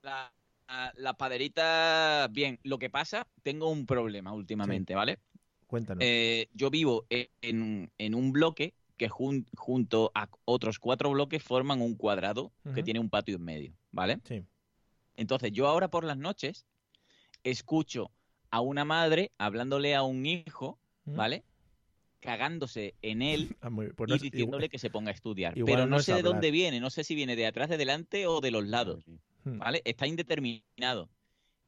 La, la- la paderita, bien. Lo que pasa, tengo un problema últimamente, ¿vale?
Cuéntanos.
Eh, yo vivo en, en un bloque que jun- junto a otros cuatro bloques forman un cuadrado que tiene un patio en medio, ¿vale?
Sí.
Entonces, yo ahora por las noches escucho a una madre hablándole a un hijo. ¿vale? Cagándose en él
Ah, muy- pues
y
no es-
diciéndole
igual-
que se ponga a estudiar. Pero
no
sé de
hablar.
dónde viene, no sé si viene de atrás, de delante o de los lados. ¿vale? Está indeterminado.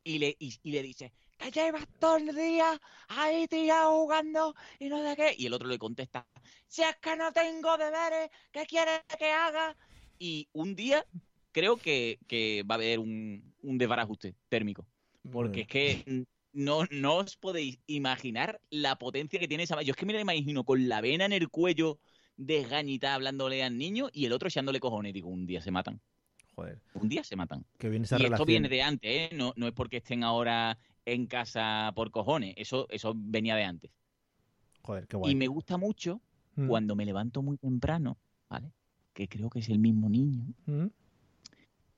Y le, y, y le dice, que llevas todo el día ahí tirado jugando y no sé qué. Y el otro le contesta, si es que no tengo deberes, ¿qué quieres que haga? Y un día creo que, que va a haber un, un desbarajuste térmico. Porque es que no, no os podéis imaginar la potencia que tiene esa... Yo es que me la imagino con la vena en el cuello desgañitada hablándole al niño y el otro echándole cojones. Digo, un día se matan.
Joder,
Un día se matan.
que viene esa
y
relación.
esto viene de antes, ¿eh? No, no es porque estén ahora en casa por cojones. Eso, eso venía de antes.
Joder, qué guay.
Y me gusta mucho
Mm.
cuando me levanto muy temprano, ¿vale? Que creo que es el mismo niño.
Mm.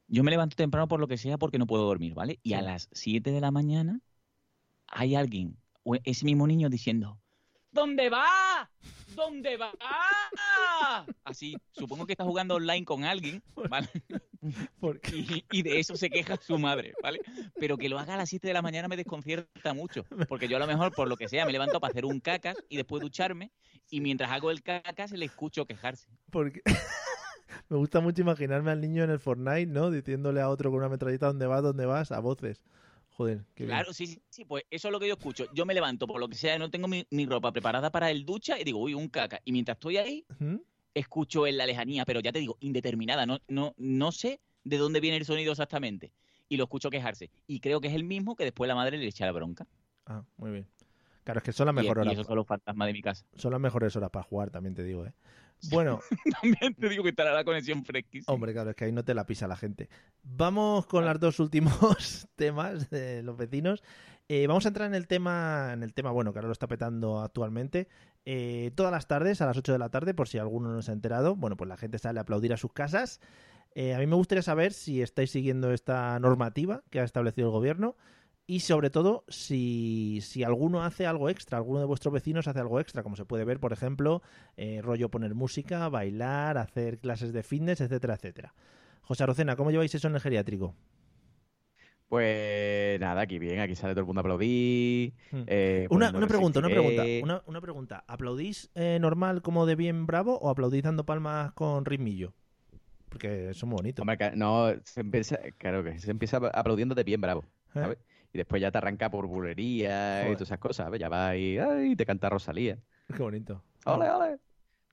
Yo me levanto temprano por lo que sea porque no puedo dormir, ¿vale? Y a las 7 de la mañana hay alguien, o ese mismo niño diciendo, ¿Dónde va? ¿Dónde va? Así, supongo que está jugando online con alguien, ¿vale? Y, y de eso se queja su madre, ¿vale? Pero que lo haga a las 7 de la mañana me desconcierta mucho, porque yo a lo mejor, por lo que sea, me levanto para hacer un cacas y después ducharme, y mientras hago el cacas le escucho quejarse.
Porque me gusta mucho imaginarme al niño en el Fortnite, ¿no? Diciéndole a otro con una metralleta dónde vas, dónde vas, a voces. Joder, qué bien.
Claro, sí, sí, sí, pues eso es lo que yo escucho. Yo me levanto por lo que sea, no tengo mi, mi ropa preparada para el ducha y digo, uy, un caca. Y mientras estoy ahí. Escucho en la lejanía, pero ya te digo, indeterminada. No, no, no sé de dónde viene el sonido exactamente. Y lo escucho quejarse. Y creo que es el mismo que después la madre le echa la bronca.
Ah, muy bien. Claro, es que son las mejores
y
horas.
esos son los fantasmas de mi casa.
Son las mejores horas para jugar, también te digo, ¿eh? Bueno,
También te digo que estará la conexión fresquísima.
hombre, claro, es que ahí no te la pisa la gente. Vamos con los dos últimos temas de los vecinos. Eh, vamos a entrar en el tema, en el tema, bueno, que ahora lo está petando actualmente. Eh, todas las tardes, a las 8 de la tarde, por si alguno no se ha enterado, bueno, pues la gente sale a aplaudir a sus casas. Eh, a mí me gustaría saber si estáis siguiendo esta normativa que ha establecido el gobierno y sobre todo si, si alguno hace algo extra, alguno de vuestros vecinos hace algo extra, como se puede ver, por ejemplo, rollo poner música, bailar, hacer clases de fitness, etcétera, etcétera. José Arocena, ¿cómo lleváis eso en el geriátrico?
Pues nada, aquí bien, aquí sale todo el mundo a aplaudir.
Hmm.
eh,
Una, pregunta, una pregunta, una, una pregunta. ¿Aplaudís eh, normal como de bien bravo o aplaudís dando palmas con ritmillo? Porque eso es muy bonito.
Hombre, no, se empieza, claro que se empieza aplaudiendo de bien bravo,
¿Eh?
Y después ya te arranca por bulería y todas esas cosas, ¿sabes? Ya va ay, te canta Rosalía.
Qué bonito.
¡Ole, ole!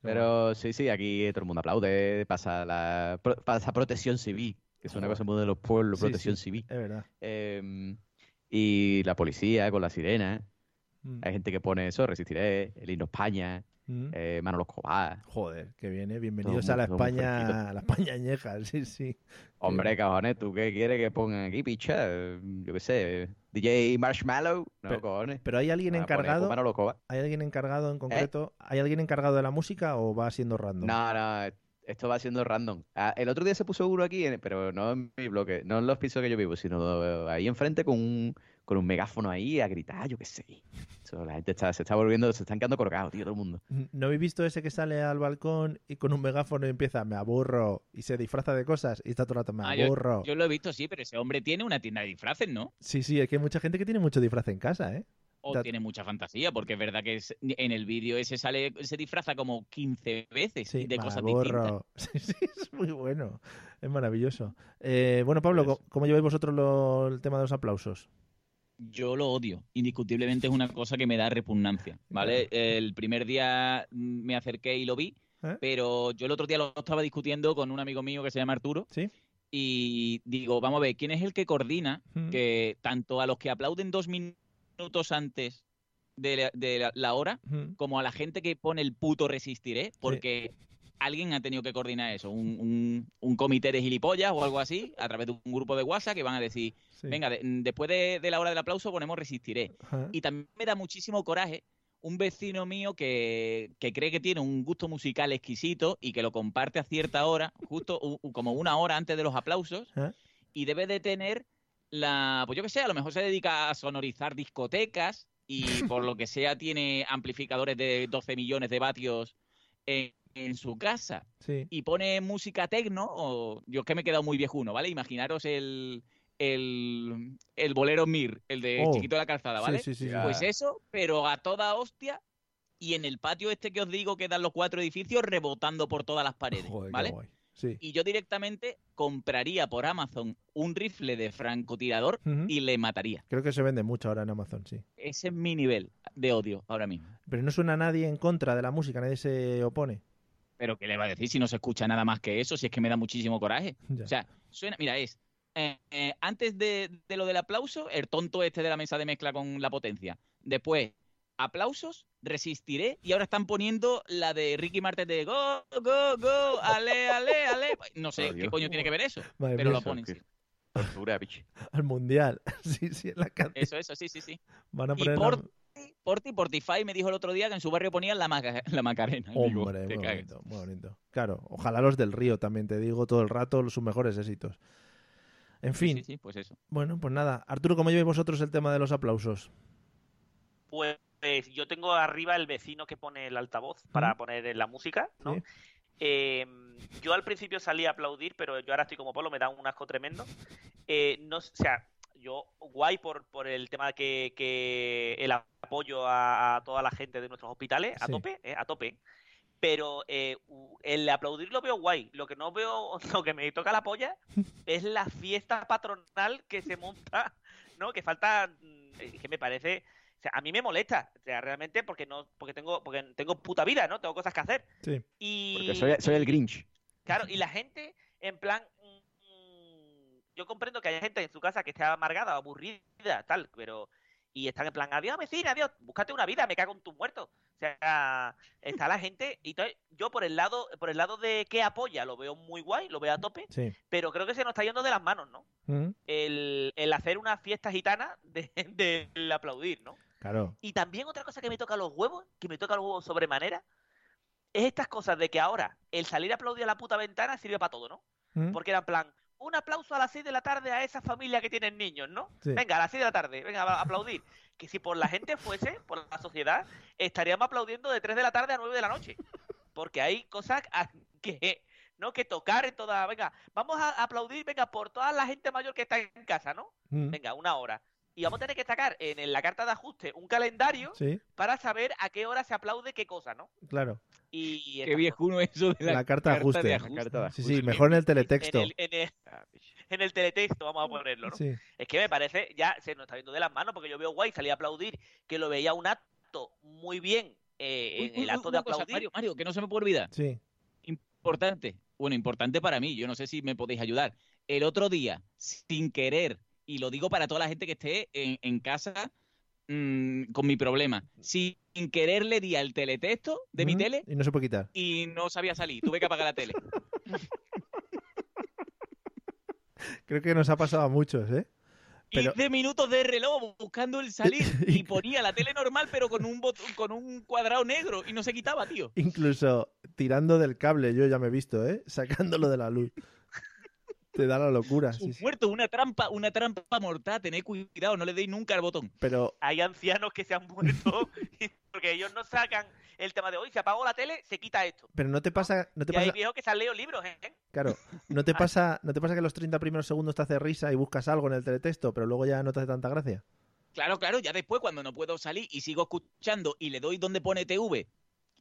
Pero sí, sí, aquí todo el mundo aplaude, pasa la pasa protección civil, que es una cosa muy de los pueblos,
Sí,
protección
sí,
civil.
Es verdad.
Eh, y la policía con la sirena.
Mm.
Hay gente que pone eso, resistiré, el himno España,
Mm.
eh, Manolo Escobar.
Joder, que viene. Bienvenidos
Todo
a la
muy-
España, a la España añeja, sí, sí.
Hombre, cajones, ¿tú qué quieres que pongan aquí, picha? Eh, Yo qué sé, DJ Marshmallow. No,
Pero-
cojones.
Pero hay alguien
Van
encargado.
Manolo Escobar.
¿Hay alguien encargado en concreto? ¿Hay alguien encargado de la música o va siendo random?
No, no, esto va siendo random. Ah, el otro día se puso uno aquí, en- pero no en mi bloque, no en los pisos que yo vivo, sino eh, ahí enfrente con un, con un megáfono ahí a gritar, yo qué sé. Eso, la gente está, se está volviendo, se están quedando colgados, tío, todo el mundo.
¿No habéis visto ese que sale al balcón y con un megáfono y empieza, me aburro, y se disfraza de cosas y está todo el rato, me
Ah, yo,
aburro?
yo lo he visto, sí, pero ese hombre tiene una tienda de disfraces, ¿no?
Sí, sí, es que hay mucha gente que tiene mucho disfraz en casa, ¿eh?
O tiene mucha fantasía, porque es verdad que es- en el vídeo ese sale, se disfraza como 15 veces
Sí,
de cosas distintas.
Sí, sí, es muy bueno. Es maravilloso. Eh, bueno, Pablo, ¿cómo- ¿cómo lleváis vosotros lo- el tema de los aplausos?
Yo lo odio. Indiscutiblemente es una cosa que me da repugnancia, ¿vale? El primer día mm, me acerqué y lo vi,
¿Eh?
pero yo el otro día lo estaba discutiendo con un amigo mío que se llama Arturo.
Sí.
Y digo, vamos a ver, ¿quién es el que coordina que tanto a los que aplauden dos minutos antes de la, de la- la hora, como a la gente que pone el puto resistiré? Porque alguien ha tenido que coordinar eso, un, un- un comité de gilipollas o algo así, a través de un grupo de WhatsApp que van a decir,
Sí.
venga, de- después de, de la hora del aplauso ponemos resistiré. Y también me da muchísimo coraje un vecino mío que, que cree que tiene un gusto musical exquisito y que lo comparte a cierta hora, justo u- como una hora antes de los aplausos,
¿Eh?
y debe de tener la, pues yo que sé, a lo mejor se dedica a sonorizar discotecas y por lo que sea tiene amplificadores de 12 millones de vatios en, en su casa
Sí.
y pone música tecno, o yo es que me he quedado muy viejuno, ¿vale? Imaginaros el, el, el bolero Mir, el de
Oh,
Chiquito de la Calzada, ¿vale?
sí, sí, sí.
Pues eso, pero a toda hostia y en el patio este que os digo que dan los cuatro edificios rebotando por todas las paredes,
Joder, qué
¿vale?
guay. Sí.
Y yo directamente compraría por Amazon un rifle de francotirador y le mataría.
Creo que se vende mucho ahora en Amazon, sí.
Ese es mi nivel de odio ahora mismo.
Pero no suena nadie en contra de la música, nadie se opone.
Pero ¿qué le va a decir si no se escucha nada más que eso? Si es que me da muchísimo coraje.
Ya.
O sea, suena, mira, es eh, eh, antes de, de lo del aplauso, el tonto este de la mesa de mezcla con la potencia. Después, aplausos, resistiré. Y ahora están poniendo la de Ricky Martin de go, go, go, ale, ale, ale. No sé
Oh,
qué coño tiene que ver eso.
Madre
pero
mía.
lo ponen. sí.
Tortura, bicho.
Al mundial. sí, sí, en la cadena.
Eso, eso, sí, sí, sí.
Van a
Y
poner la-
Porti, Porti, Portify me dijo el otro día que en su barrio ponían la, Maca- la Macarena. Digo,
Hombre, muy bonito, muy bonito. Claro, ojalá los del río también, te digo todo el rato, sus mejores éxitos. En fin,
Sí, sí, pues eso.
bueno, pues nada. Arturo, ¿cómo lleváis vosotros el tema de los aplausos?
Pues yo tengo arriba el vecino que pone el altavoz para poner la música, ¿no?
Sí.
Eh, yo al principio salí a aplaudir, pero yo ahora estoy como Polo, me da un asco tremendo. Eh, no, o sea, yo guay por, por el tema que, que el apoyo a, a toda la gente de nuestros hospitales, a
Sí.
tope, eh, a tope. Pero eh, el aplaudir lo veo guay. Lo que no veo, lo que me toca la polla es la fiesta patronal que se monta, ¿no? Que falta, mm, eh, que me parece, o sea, a mí me molesta, o sea, realmente porque no, porque tengo, porque tengo puta vida, ¿no? Tengo cosas que hacer.
Sí.
Y
Porque soy, soy el Grinch.
Claro, y la gente, en plan, mm, yo comprendo que hay gente en su casa que esté amargada, aburrida, tal, pero y están en plan, adiós vecina, adiós, búscate una vida, me cago en tus muertos. O sea, está la gente y entonces, yo por el lado, por el lado de que apoya, lo veo muy guay, lo veo a tope,
Sí.
pero creo que se nos está yendo de las manos, ¿no?
Mm,
El, el hacer una fiesta gitana de, del aplaudir, ¿no?
Claro.
Y también otra cosa que me toca los huevos, que me toca los huevos sobremanera, es estas cosas de que ahora el salir a aplaudir a la puta ventana sirve para todo, ¿no?
Mm,
Porque era en plan, un aplauso a las 6 de la tarde a esa familia que tienen niños, ¿no?
Sí.
Venga, a las 6 de la tarde, venga, a aplaudir. Que si por la gente fuese, por la sociedad, estaríamos aplaudiendo de 3 de la tarde a 9 de la noche. Porque hay cosas que ¿no? Que tocar en toda, venga, vamos a aplaudir, venga, por toda la gente mayor que está en casa, ¿no?
Mm.
Venga, una hora. Y vamos a tener que sacar en, en la carta de ajuste un calendario
Sí,
para saber a qué hora se aplaude qué cosa, ¿no?
claro.
Y
Qué viejuno eso de la,
La, carta de ajuste.
de ajuste.
Sí, sí, mejor en el teletexto.
En el, en, el, en el teletexto vamos a ponerlo, ¿no?
Sí.
Es que me parece, ya se nos está viendo de las manos, porque yo veo guay salir a aplaudir, que lo veía un acto muy bien eh,
Uy,
en
uy,
el
uy,
acto de
cosa,
aplaudir.
Mario, Mario, que no se me puede olvidar.
Sí.
Importante. Bueno, importante para mí. Yo no sé si me podéis ayudar. El otro día, sin querer, y lo digo para toda la gente que esté en, en casa mm, con mi problema, sin querer le di al teletexto de mi tele
Y no se puede quitar.
y no sabía salir. Tuve que apagar la tele.
Creo que nos ha pasado a muchos, ¿eh? Pero
15 minutos de reloj buscando el salir y ponía la tele normal pero con un botón, con un cuadrado negro y no se quitaba, tío.
incluso tirando del cable, yo ya me he visto, ¿eh? Sacándolo de la luz. Te da la locura. sí,
Un
sí.
muerto, una trampa, una trampa mortal, tened cuidado, no le deis nunca al botón.
Pero
Hay ancianos que se han muerto porque ellos no sacan el tema de hoy. Se apagó la tele, se quita esto.
pero no te pasa, no te
Y hay
pasa,
viejos que se han leído libros, ¿eh?
claro, no te pasa, no te pasa que los 30 primeros segundos te hace risa y buscas algo en el teletexto, pero luego ya no te hace tanta gracia.
Claro, claro, ya después cuando no puedo salir y sigo escuchando y le doy donde pone TV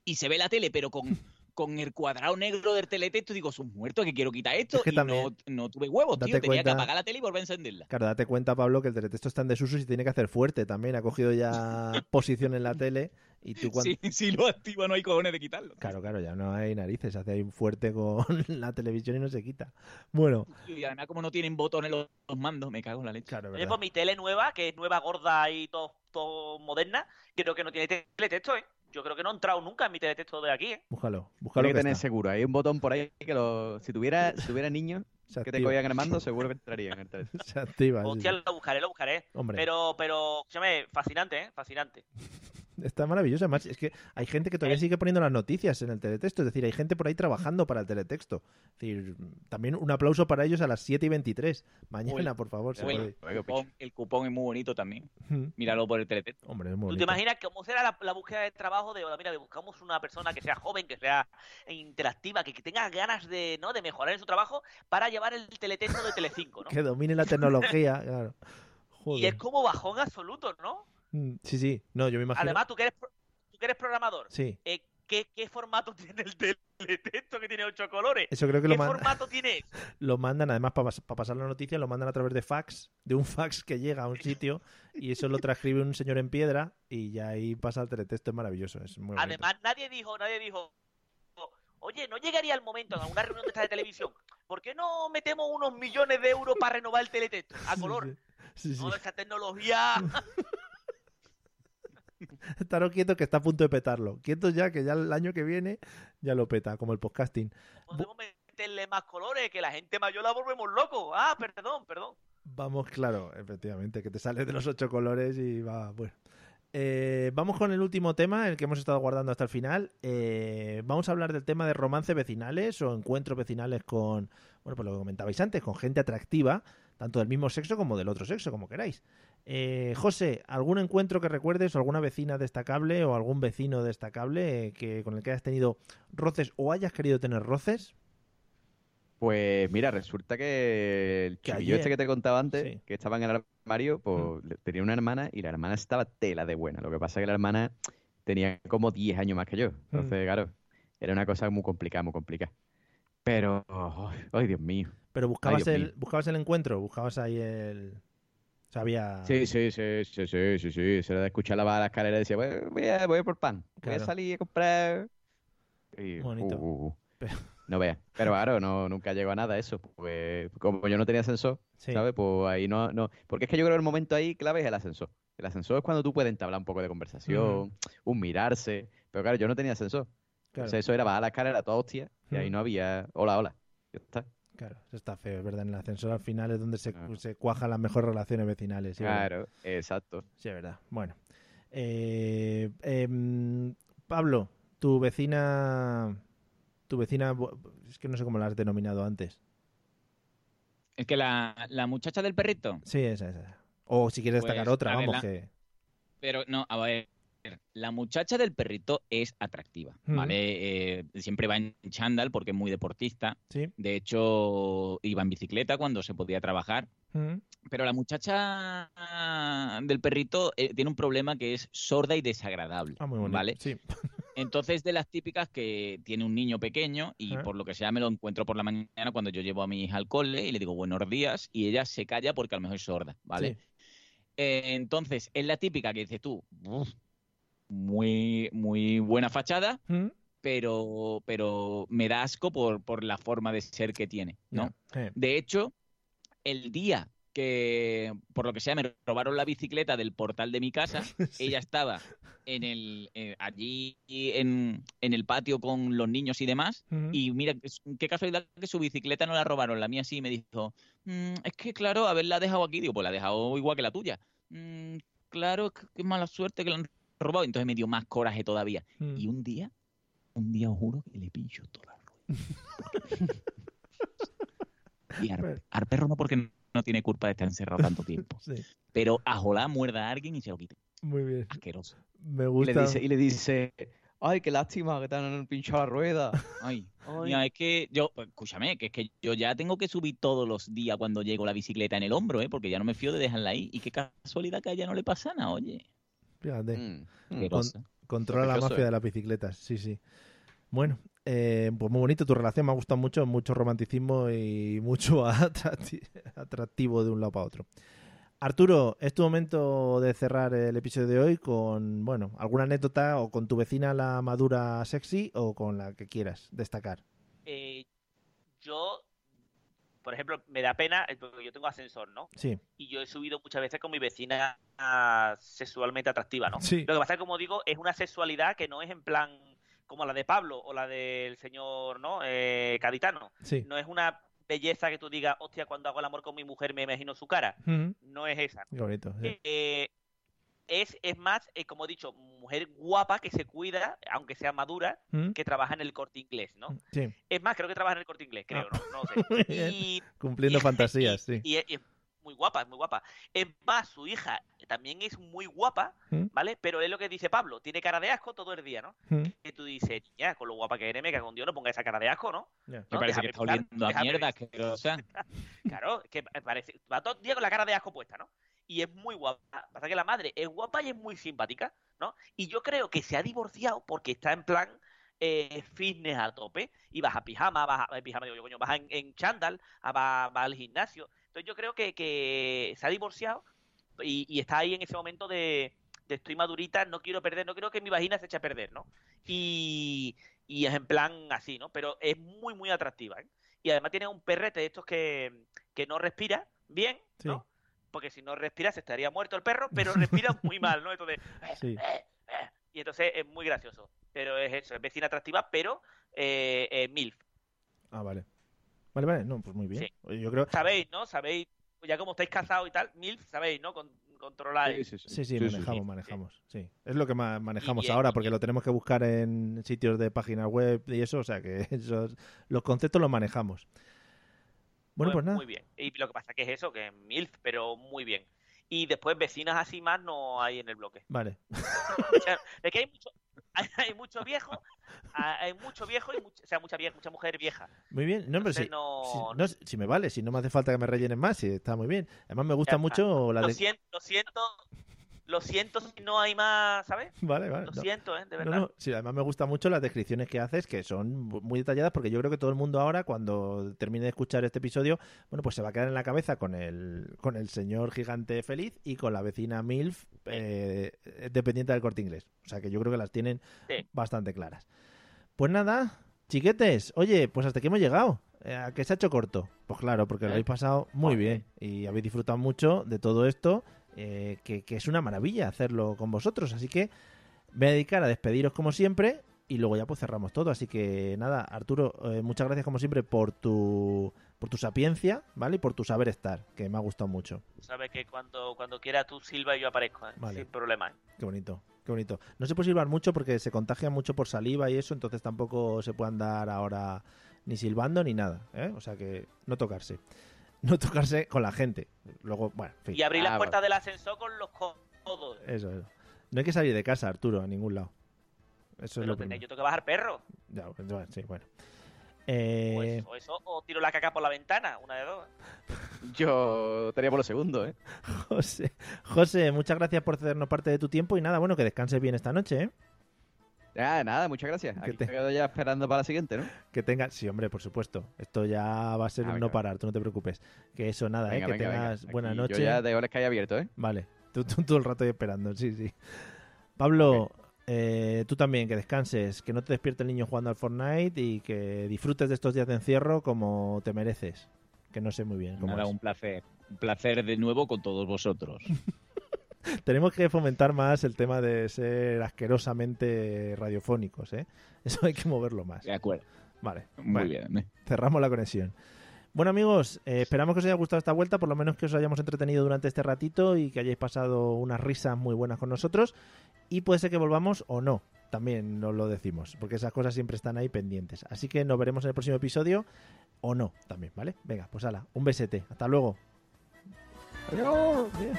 y se ve la tele, pero con, con el cuadrado negro del teletexto, digo, son muertos que quiero quitar esto
Es que
y
también-
no, no tuve huevos, tío. Tenía que apagar la tele y volver a encenderla.
Claro, date cuenta, Pablo, que el teletexto está en desuso y se tiene que hacer fuerte también. Ha cogido ya posición en la tele y tú cuando...
Si, si lo activa no hay cojones de quitarlo.
Claro, claro, ya no hay narices, se hace ahí fuerte con la televisión y no se quita. Bueno,
Y además como no tienen botones los, los mandos, me cago en la leche.
claro,
Oye,
¿verdad?
pues mi tele nueva, que es nueva, gorda y todo, todo moderna, creo que no tiene teletexto, ¿eh? Yo creo que no he entrado nunca en mi teletexto de aquí, ¿eh?
Búscalo, búscalo
Tiene que
que
tener
está.
seguro. Hay un botón por ahí que lo, si tuviera, si tuviera niños que te cogían el mando, seguro que entraría en el teléfono.
Se activa.
Hostia,
sí.
lo buscaré, lo buscaré.
Hombre.
Pero, pero, escúchame, fascinante, ¿eh? Fascinante.
Está maravilloso. Además, es que hay gente que todavía sigue poniendo las noticias en el teletexto. Es decir, hay gente por ahí trabajando para el teletexto. Es decir, también un aplauso para ellos a las 7 y 23. Mañana,
Uy,
por favor.
O el, cupón, el cupón es muy bonito también. Míralo por el teletexto.
Hombre, es muy
¿Tú te
bonito.
imaginas cómo será la, la búsqueda de trabajo de, mira, buscamos una persona que sea joven, que sea interactiva, que, que tenga ganas de, ¿no? de mejorar en su trabajo para llevar el teletexto de Telecinco, ¿no?
Que domine la tecnología, claro.
Y es como bajón absoluto, ¿no?
Mm, Sí, sí. No, yo me imagino.
Además, tú que eres, tú que eres programador,
Sí.
eh, ¿qué, qué formato tiene el teletexto que tiene ocho colores?
Eso creo que
¿Qué
lo manda-
formato tiene?
Lo mandan, además, para pasar la noticia, lo mandan a través de fax, de un fax que llega a un sitio y eso lo transcribe un señor en piedra y ya ahí pasa el teletexto. Es maravilloso. Es muy.
Además, nadie dijo, nadie dijo, oye, ¿no llegaría el momento en alguna reunión de esta de televisión? ¿Por qué no metemos unos millones de euros para renovar el teletexto a color?
Sí, sí.
No, esa tecnología...
Estaros quietos que está a punto de petarlo. Quietos ya, que ya el año que viene ya lo peta, como el podcasting.
Podemos meterle más colores, que la gente mayor la volvemos loco. Ah, perdón, perdón.
Vamos, claro, efectivamente, que te sales de los ocho colores y va, bueno. Eh, vamos con el último tema, el que hemos estado guardando hasta el final. Eh, vamos a hablar del tema de romance vecinales o encuentros vecinales con, bueno, pues lo que comentabais antes, con gente atractiva, tanto del mismo sexo como del otro sexo, como queráis. Eh, José, ¿algún encuentro que recuerdes o alguna vecina destacable o algún vecino destacable eh, que con el que hayas tenido roces o hayas querido tener roces?
Pues mira, resulta que el chiquillo este que te contaba antes,
sí.
que estaba en el armario, pues
Mm.
tenía una hermana y la hermana estaba tela de buena. Lo que pasa es que la hermana tenía como 10 años más que yo.
Mm.
Entonces, claro, era una cosa muy complicada, muy complicada. Pero, oh, ay, Dios mío.
Pero buscabas, el,
mío.
buscabas el encuentro, buscabas ahí el... O sea, había...
Sí, sí, sí, sí, sí, sí, sí. Eso era de escuchar la la escalera y decía, voy, voy a, voy a por pan. Voy
Claro.
a salir a comprar. Y,
Bonito.
uh, uh, uh.
Pero-
No veas. Pero claro, no, nunca llegó a nada eso. Pues como yo no tenía ascensor,
Sí.
¿sabes? Pues ahí no, no. Porque es que yo creo que el momento ahí clave es el ascensor. El ascensor es cuando tú puedes entablar un poco de conversación, un mirarse. Pero claro, yo no tenía ascensor.
Claro.
Entonces eso era bajar la escalera toda hostia y ahí no había hola, hola. Ya está.
Claro, eso está feo, es verdad. En el ascensor al final es donde se, se cuajan las mejores relaciones vecinales. sí.
Claro, exacto.
Sí, es verdad. Bueno. Eh, em, Pablo, tu vecina... Tu vecina... Es que no sé cómo la has denominado antes.
Es que la, la muchacha del perrito.
Sí, esa, esa. O si quieres
Pues,
destacar otra,
a ver,
vamos,
la-
que...
Pero no, a ver, la muchacha del perrito es atractiva,
Mm.
¿vale? Eh, siempre va en chándal porque es muy deportista.
Sí.
De hecho, iba en bicicleta cuando se podía trabajar.
Mm.
Pero la muchacha del perrito eh, tiene un problema que es sorda y desagradable,
Ah, muy bonito.
¿vale?
Sí.
Entonces, de las típicas que tiene un niño pequeño y
Ah.
por lo que sea me lo encuentro por la mañana cuando yo llevo a mi hija al cole y le digo buenos días y ella se calla porque a lo mejor es sorda, ¿vale?
Sí.
Eh, entonces, es la típica que dices tú, "Uf, muy, muy buena fachada,
Mm.
pero, pero me da asco por, por la forma de ser que tiene, ¿no? De hecho, el día que, por lo que sea, me robaron la bicicleta del portal de mi casa, ella estaba en el, eh, allí en, en el patio con los niños y demás, y mira, qué casualidad que su bicicleta no la robaron, la mía sí, y me dijo, "Mm, es que claro, haberla dejado aquí, digo, pues la he dejado igual que la tuya. "Mm, claro, qué, qué mala suerte que la han robado, entonces me dio más coraje todavía.
Mm.
Y un día, un día os juro que le pincho toda la rueda. y al, al perro no porque no tiene culpa de estar encerrado tanto tiempo.
Sí.
Pero a Jolá muerda a alguien y se lo quite.
Muy bien.
Asqueroso.
Me
Y
gusta.
le dice, y le dice, ay, qué lástima que te han pinchado la rueda.
Ay,
Ay.
mira, es que yo, pues, escúchame, que es que yo ya tengo que subir todos los días cuando llego la bicicleta en el hombro, ¿eh? Porque ya no me fío de dejarla ahí. Y qué casualidad que a ella no le pasa nada, oye.
Fíjate.
Mm.
Con-
Asquerosa.
controla la mafia
¿eh?
de las bicicletas, sí, sí. Bueno, eh, pues muy bonito tu relación, me ha gustado mucho, mucho romanticismo y mucho atracti- atractivo de un lado para otro. Arturo, es tu momento de cerrar el episodio de hoy con, bueno, alguna anécdota o con tu vecina la madura sexy o con la que quieras destacar.
Eh, yo, por ejemplo, me da pena, eh, porque yo tengo ascensor, ¿no?
Sí,
Y yo he subido muchas veces con mi vecina sexualmente atractiva, ¿no?
Sí.
Lo que pasa es que, como digo, es una sexualidad que no es en plan como la de Pablo o la del señor, ¿no? Eh, Caditano.
Sí.
No es una belleza que tú digas, hostia, cuando hago el amor con mi mujer me imagino su cara. No es esa.
bonito. sí.
Eh, es, es más, eh, como he dicho, mujer guapa que se cuida, aunque sea madura,
¿Mm?
que trabaja en el corte inglés, ¿no?
Sí,
Es más, creo que trabaja en el corte inglés, creo,
Ah.
¿no? No sé. Y,
cumpliendo
y-
fantasías, sí.
y es, y es muy guapa, es muy guapa. Es más, su hija también es muy guapa,
¿Mm?
¿vale? Pero es lo que dice Pablo, tiene cara de asco todo el día, ¿no?
¿Mm?
Que tú dices, niña, con lo guapa que eres, me cago en Dios, no ponga esa cara de asco, ¿no?
Ya.
Me parece
déjame
que está oliendo a mierda,
pensar.
asquerosa.
Claro, que pa- parece, va todo el día con la cara de asco puesta, ¿no? Y es muy guapa. Pasa que la madre es guapa y es muy simpática, ¿no? Y yo creo que se ha divorciado porque está en plan eh, fitness a tope. Y vas a pijama, vas a, pijama, digo yo, coño, vas en, chándal, a- va, al gimnasio. Entonces yo creo que, que se ha divorciado y, está ahí en ese momento de, de estoy madurita, no quiero perder, no quiero que mi vagina se eche a perder, ¿no? Y, y es en plan así, ¿no? Pero es muy, muy atractiva, ¿eh? Y además tiene un perrete de estos que, que no respira bien, ¿no? Porque si no respira se estaría muerto el perro, pero respira muy mal, ¿no? Entonces,
Sí.
y entonces es muy gracioso. Pero es eso, es vecina atractiva, pero eh, eh, MILF.
Ah, vale. Vale, vale, no, pues muy bien.
Sí.
Oye, Yo creo,
Sabéis, ¿no? Sabéis, ya como estáis casados y tal, MILF, sabéis, ¿no? Con, controláis.
Sí, sí, manejamos, manejamos. Sí. Es lo que más manejamos
bien,
ahora, porque lo tenemos que buscar en sitios de páginas web y eso, o sea que esos, los conceptos los manejamos. Bueno, pues nada.
Muy bien. Y lo que pasa que es eso, que es MILF, pero muy bien. Y después vecinas así más no hay en el bloque.
Vale.
O sea, es que hay mucho, hay, hay mucho viejo, hay mucho viejo y mucha, o sea, mucha, vie- mucha mujer vieja.
Muy bien. No, pero si,
no-
si, no, si me vale, si no me hace falta que me rellenen más, si está muy bien. Además me gusta mucho la
Lo
de...
siento, lo siento, lo siento si no hay más, ¿sabes?
Vale, vale.
Lo
no.
siento, ¿eh? De verdad.
no, sí, además me gustan mucho las descripciones que haces, que son muy detalladas, porque yo creo que todo el mundo ahora, cuando termine de escuchar este episodio, bueno, pues se va a quedar en la cabeza con el, con el señor gigante feliz y con la vecina MILF eh, dependiente del corte inglés. O sea que yo creo que las tienen
Sí.
bastante claras. Pues nada, chiquetes, oye, pues hasta aquí hemos llegado. Eh, ¿A que se ha hecho corto? Pues claro, porque lo habéis pasado muy bien y habéis disfrutado mucho de todo esto, eh, que, que es una maravilla hacerlo con vosotros. Así que me voy a dedicar a despediros como siempre y luego ya pues cerramos todo. Así que nada, Arturo, eh, muchas gracias como siempre por tu, por tu sapiencia, ¿vale? Y por tu saber estar, que me ha gustado mucho.
Sabes que cuando, cuando quiera tú silba y yo aparezco, ¿eh?
Vale.
sin problema. ¿eh?
Qué bonito, qué bonito. No se puede silbar mucho porque se contagia mucho por saliva y eso, entonces tampoco se puede andar ahora ni silbando ni nada, ¿eh? O sea que no tocarse. No tocarse con la gente. Luego, bueno, en fin.
Y abrir las
Ah,
puertas del ascensor con los codos.
Eso, eso. No hay que salir de casa, Arturo, a ningún lado. Eso es lo
tendré-
primero.
yo tengo que bajar perro.
Ya, pues, bueno, sí, bueno.
O
Eh,
eso, o eso, o tiro la caca por la ventana, una de dos.
Yo estaría por lo segundo, ¿eh?
José, José, muchas gracias por cedernos parte de tu tiempo y nada, bueno, que descanses bien esta noche, ¿eh?
Ya, nada, muchas gracias. Aquí
te-
me quedo ya esperando para la siguiente, ¿no?
Que tengas, sí, hombre, por supuesto. Esto ya va a ser
Ah,
un
venga,
no parar, tú no te preocupes. Que eso, nada,
Venga,
¿eh? Que
venga, venga.
tengas buena noche.
Yo ya de horas que hay abierto, ¿eh?
Vale, tú, tú todo el rato ahí esperando, sí, sí. Pablo, eh, tú también, que descanses, que no te despierte el niño jugando al Fortnite y que disfrutes de estos días de encierro como te mereces. Que no sé muy bien cómo
Nada,
es.
un placer. Un placer de nuevo con todos vosotros.
Tenemos que fomentar más el tema de ser asquerosamente radiofónicos, ¿eh? Eso hay que moverlo más.
De acuerdo.
Vale.
Muy bien. ¿eh?
Cerramos la conexión. Bueno amigos, eh, esperamos que os haya gustado esta vuelta, por lo menos que os hayamos entretenido durante este ratito y que hayáis pasado unas risas muy buenas con nosotros. Y puede ser que volvamos o no, también nos lo decimos, porque esas cosas siempre están ahí pendientes. Así que nos veremos en el próximo episodio o no también, ¿vale? Venga, pues hala, un besete, hasta luego. Adiós. Bien.